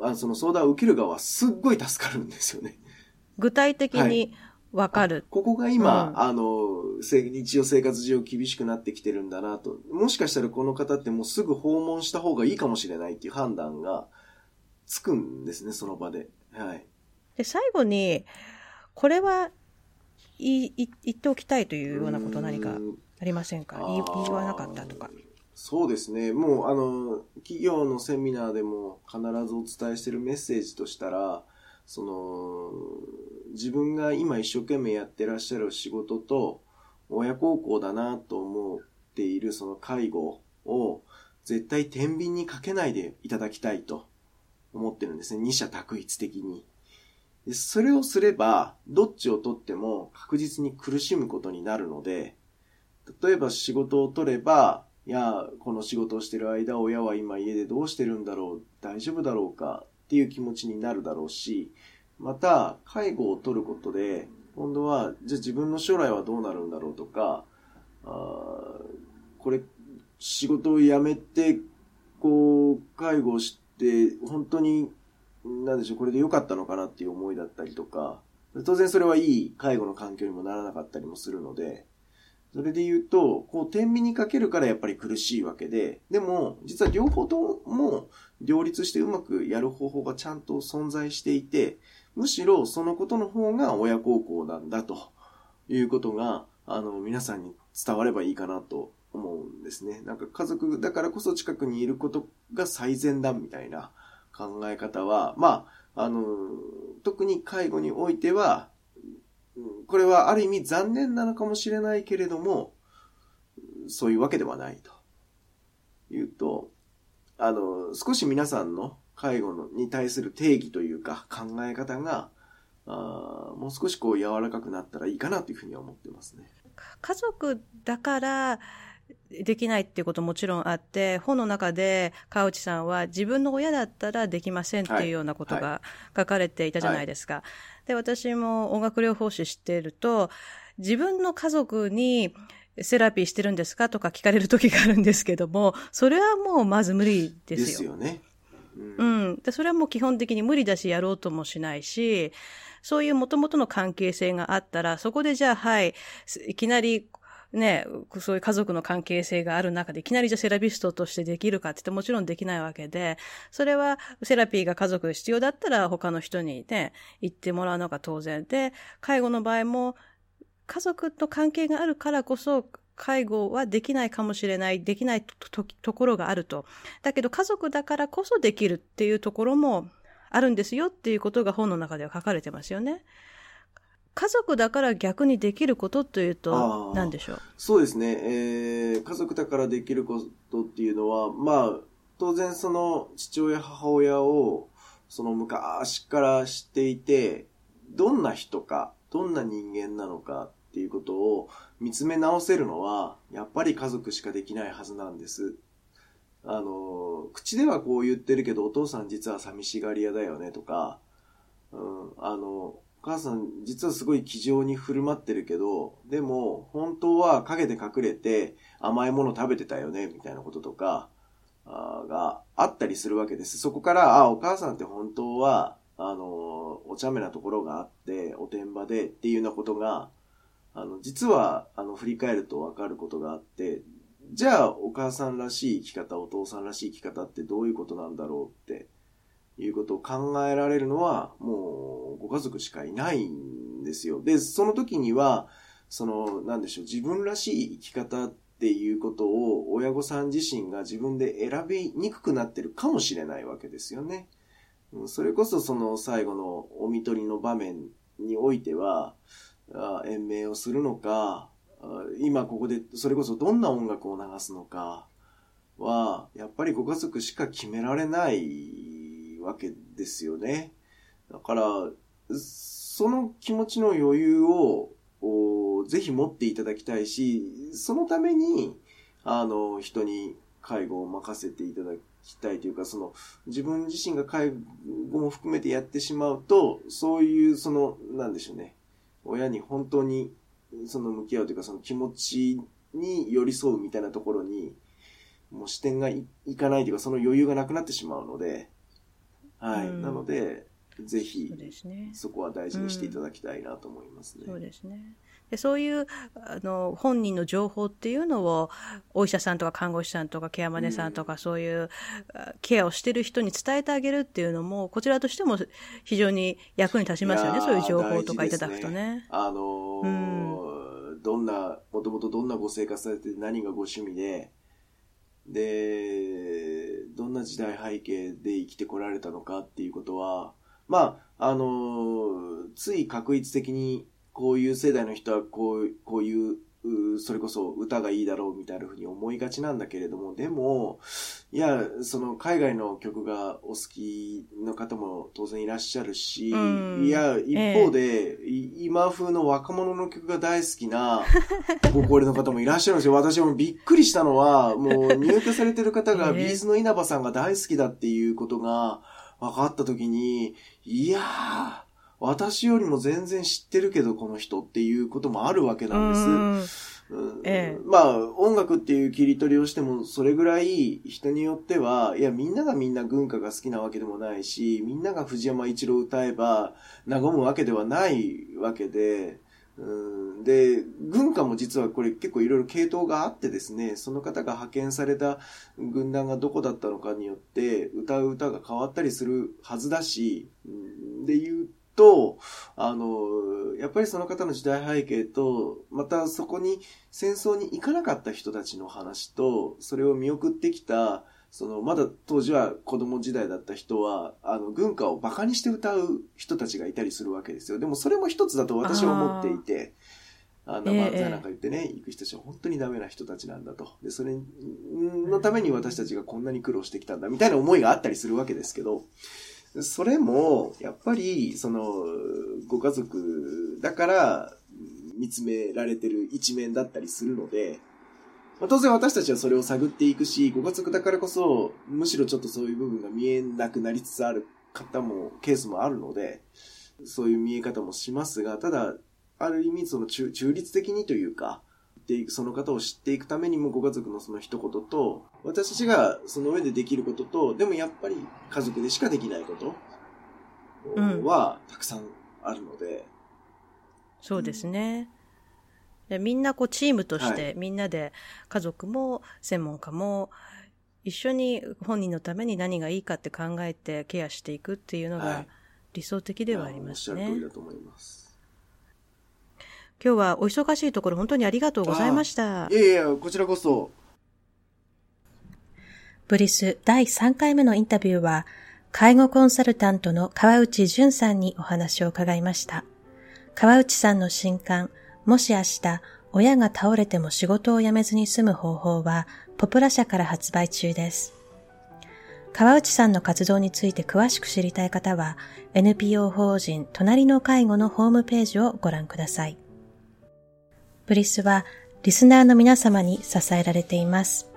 Speaker 2: あその相談を受ける側はすっごい助かるんですよね。
Speaker 1: 具体的にわかる、はい、
Speaker 2: ここが今、うん、あの、日常生活上厳しくなってきてるんだなと。もしかしたらこの方ってもうすぐ訪問した方がいいかもしれないっていう判断がつくんですね、その場で。はい。
Speaker 1: で、最後に、これは言い言っておきたいというようなこと何かありませんか？言言わなかったとか。
Speaker 2: そうですね。もう、あの、企業のセミナーでも必ずお伝えしてるメッセージとしたら、その、自分が今一生懸命やってらっしゃる仕事と、親孝行だなと思っているその介護を、絶対天秤にかけないでいただきたいと思ってるんですね。二者択一的に。それをすれば、どっちをとっても確実に苦しむことになるので、例えば仕事を取れば、いや、この仕事をしてる間、親は今家でどうしてるんだろう、大丈夫だろうかっていう気持ちになるだろうし、また、介護を取ることで、今度は、じゃあ自分の将来はどうなるんだろうとか、あこれ、仕事を辞めて、こう、介護して、本当に、なんでしょう、これで良かったのかなっていう思いだったりとか、当然それはいい介護の環境にもならなかったりもするので、それで言うと、こう、天秤にかけるからやっぱり苦しいわけで、でも、実は両方とも両立してうまくやる方法がちゃんと存在していて、むしろそのことの方が親孝行なんだということが、あの、皆さんに伝わればいいかなと思うんですね。なんか家族だからこそ近くにいることが最善だみたいな考え方は、まあ、あの、特に介護においては、これはある意味残念なのかもしれないけれども、そういうわけではないと。いうと、あの、少し皆さんの介護のに対する定義というか考え方が、あもう少しこう柔らかくなったらいいかなというふうには思ってますね。
Speaker 1: 家族だからできないっていうこともちろんあって、本の中で川内さんは自分の親だったらできませんっていうようなことが書かれていたじゃないですか。はいはい、で、私も音楽療法士していると、自分の家族にセラピーしてるんですかとか聞かれる時があるんですけども、それはもうまず無理ですよ。
Speaker 2: ですよね。
Speaker 1: うん。で、それはもう基本的に無理だし、やろうともしないし、そういう元々の関係性があったら、そこでじゃあ、はい、いきなり、ね、そういう家族の関係性がある中で、いきなりじゃセラピストとしてできるかって言ってもちろんできないわけで、それはセラピーが家族で必要だったら他の人にね、言ってもらうのが当然で、介護の場合も家族と関係があるからこそ、介護はできないかもしれない、できないとところがあると。だけど家族だからこそできるっていうところもあるんですよっていうことが本の中では書かれてますよね。家族だから逆にできることというと何でしょう？
Speaker 2: そうですね、えー。家族だからできることっていうのは、まあ、当然その父親母親をその昔から知っていて、どんな人か、どんな人間なのかっていうことを見つめ直せるのは、やっぱり家族しかできないはずなんです。あの、口ではこう言ってるけど、お父さん実は寂しがり屋だよねとか、うん、あの、お母さん実はすごい気丈に振る舞ってるけど、でも本当は陰で隠れて甘いもの食べてたよね、みたいなこととか、あがあったりするわけです。そこから、あ、お母さんって本当は、あの、お茶目なところがあって、おてんばでっていうようなことが、あの、実は、あの、振り返るとわかることがあって、じゃあ、お母さんらしい生き方、お父さんらしい生き方ってどういうことなんだろうっていうことを考えられるのは、もうご家族しかいないんですよ。で、その時には、その、なんでしょう、自分らしい生き方っていうことを親御さん自身が自分で選びにくくなってるかもしれないわけですよね。それこそその最後のお見取りの場面においては、延命をするのか、今ここでそれこそどんな音楽を流すのかは、やっぱりご家族しか決められないわけですよね。だから、その気持ちの余裕を、ぜひ持っていただきたいし、そのために、あの、人に介護を任せていただきたいというか、その、自分自身が介護も含めてやってしまうと、そういう、その、なんでしょうね。親に本当に、その向き合うというか、その気持ちに寄り添うみたいなところに、もう視点がいかないというか、その余裕がなくなってしまうので、はい。なので、ぜひ、そこは大事にしていただきたいなと思いますね。
Speaker 1: そうですね。でそういうあの本人の情報っていうのをお医者さんとか看護師さんとかケアマネさんとかそういうケアをしてる人に伝えてあげるっていうのもこちらとしても非常に役に立ちますよねそういう情報とかいただくとね。ね
Speaker 2: あのーうん、どんなもともとどんなご生活されて何がご趣味ででどんな時代背景で生きてこられたのかっていうことは、まあ、あの、つい確率的に、こういう世代の人はこう、こういうそれこそ歌がいいだろうみたいな風に思いがちなんだけれども、でも、いや、その海外の曲がお好きの方も当然いらっしゃるし、うん、いや、一方で、えー、今風の若者の曲が大好きなご高齢の方もいらっしゃるんですよ。私もびっくりしたのは、もう入居されてる方が [LAUGHS] ビーズの稲葉さんが大好きだっていうことが分かった時に、いやー、私よりも全然知ってるけど、この人っていうこともあるわけなんです。ええ、まあ、音楽っていう切り取りをしても、それぐらい人によっては、いや、みんながみんな軍歌が好きなわけでもないし、みんなが藤山一郎歌えば、和むわけではないわけで、うん、で、軍歌も実はこれ結構いろいろ系統があってですね、その方が派遣された軍団がどこだったのかによって、歌う歌が変わったりするはずだし、で言うと、あの、やっぱりその方の時代背景と、またそこに戦争に行かなかった人たちの話と、それを見送ってきた、その、まだ当時は子供時代だった人は、あの、軍歌を馬鹿にして歌う人たちがいたりするわけですよ。でもそれも一つだと私は思っていて、あの、漫才なんか言ってね、行く人たちは本当にダメな人たちなんだと。で、それのために私たちがこんなに苦労してきたんだ、みたいな思いがあったりするわけですけど、それも、やっぱり、その、ご家族だから見つめられてる一面だったりするので、まあ、当然私たちはそれを探っていくし、ご家族だからこそ、むしろちょっとそういう部分が見えなくなりつつある方も、ケースもあるので、そういう見え方もしますが、ただ、ある意味その中中立的にというか、っていく、その方を知っていくためにもご家族のその一言と、私たちがその上でできることと、でもやっぱり家族でしかできないことはたくさんあるので。うん、
Speaker 1: そうですね。でみんなこうチームとして、みんなで家族も専門家も一緒に本人のために何がいいかって考えてケアしていくっていうのが理想的ではありますね。
Speaker 2: はい、おっしゃる通りだと思います。
Speaker 1: 今日はお忙しいところ本当にありがとうございました。
Speaker 2: いやいや、こちらこそ。
Speaker 1: ブリス第3回目のインタビューは、介護コンサルタントの川内淳さんにお話を伺いました。川内さんの新刊、もし明日、親が倒れても仕事を辞めずに済む方法は、ポプラ社から発売中です。川内さんの活動について詳しく知りたい方は、NPO 法人隣の介護のホームページをご覧ください。ブリスはリスナーの皆様に支えられています。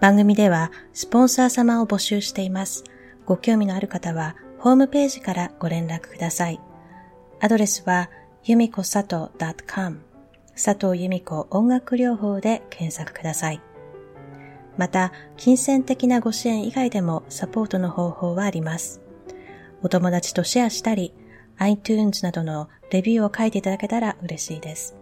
Speaker 1: 番組ではスポンサー様を募集しています。ご興味のある方はホームページからご連絡ください。アドレスは由美子佐藤 .com 佐藤由美子音楽療法で検索ください。また、金銭的なご支援以外でもサポートの方法はあります。お友達とシェアしたり、iTunes などのレビューを書いていただけたら嬉しいです。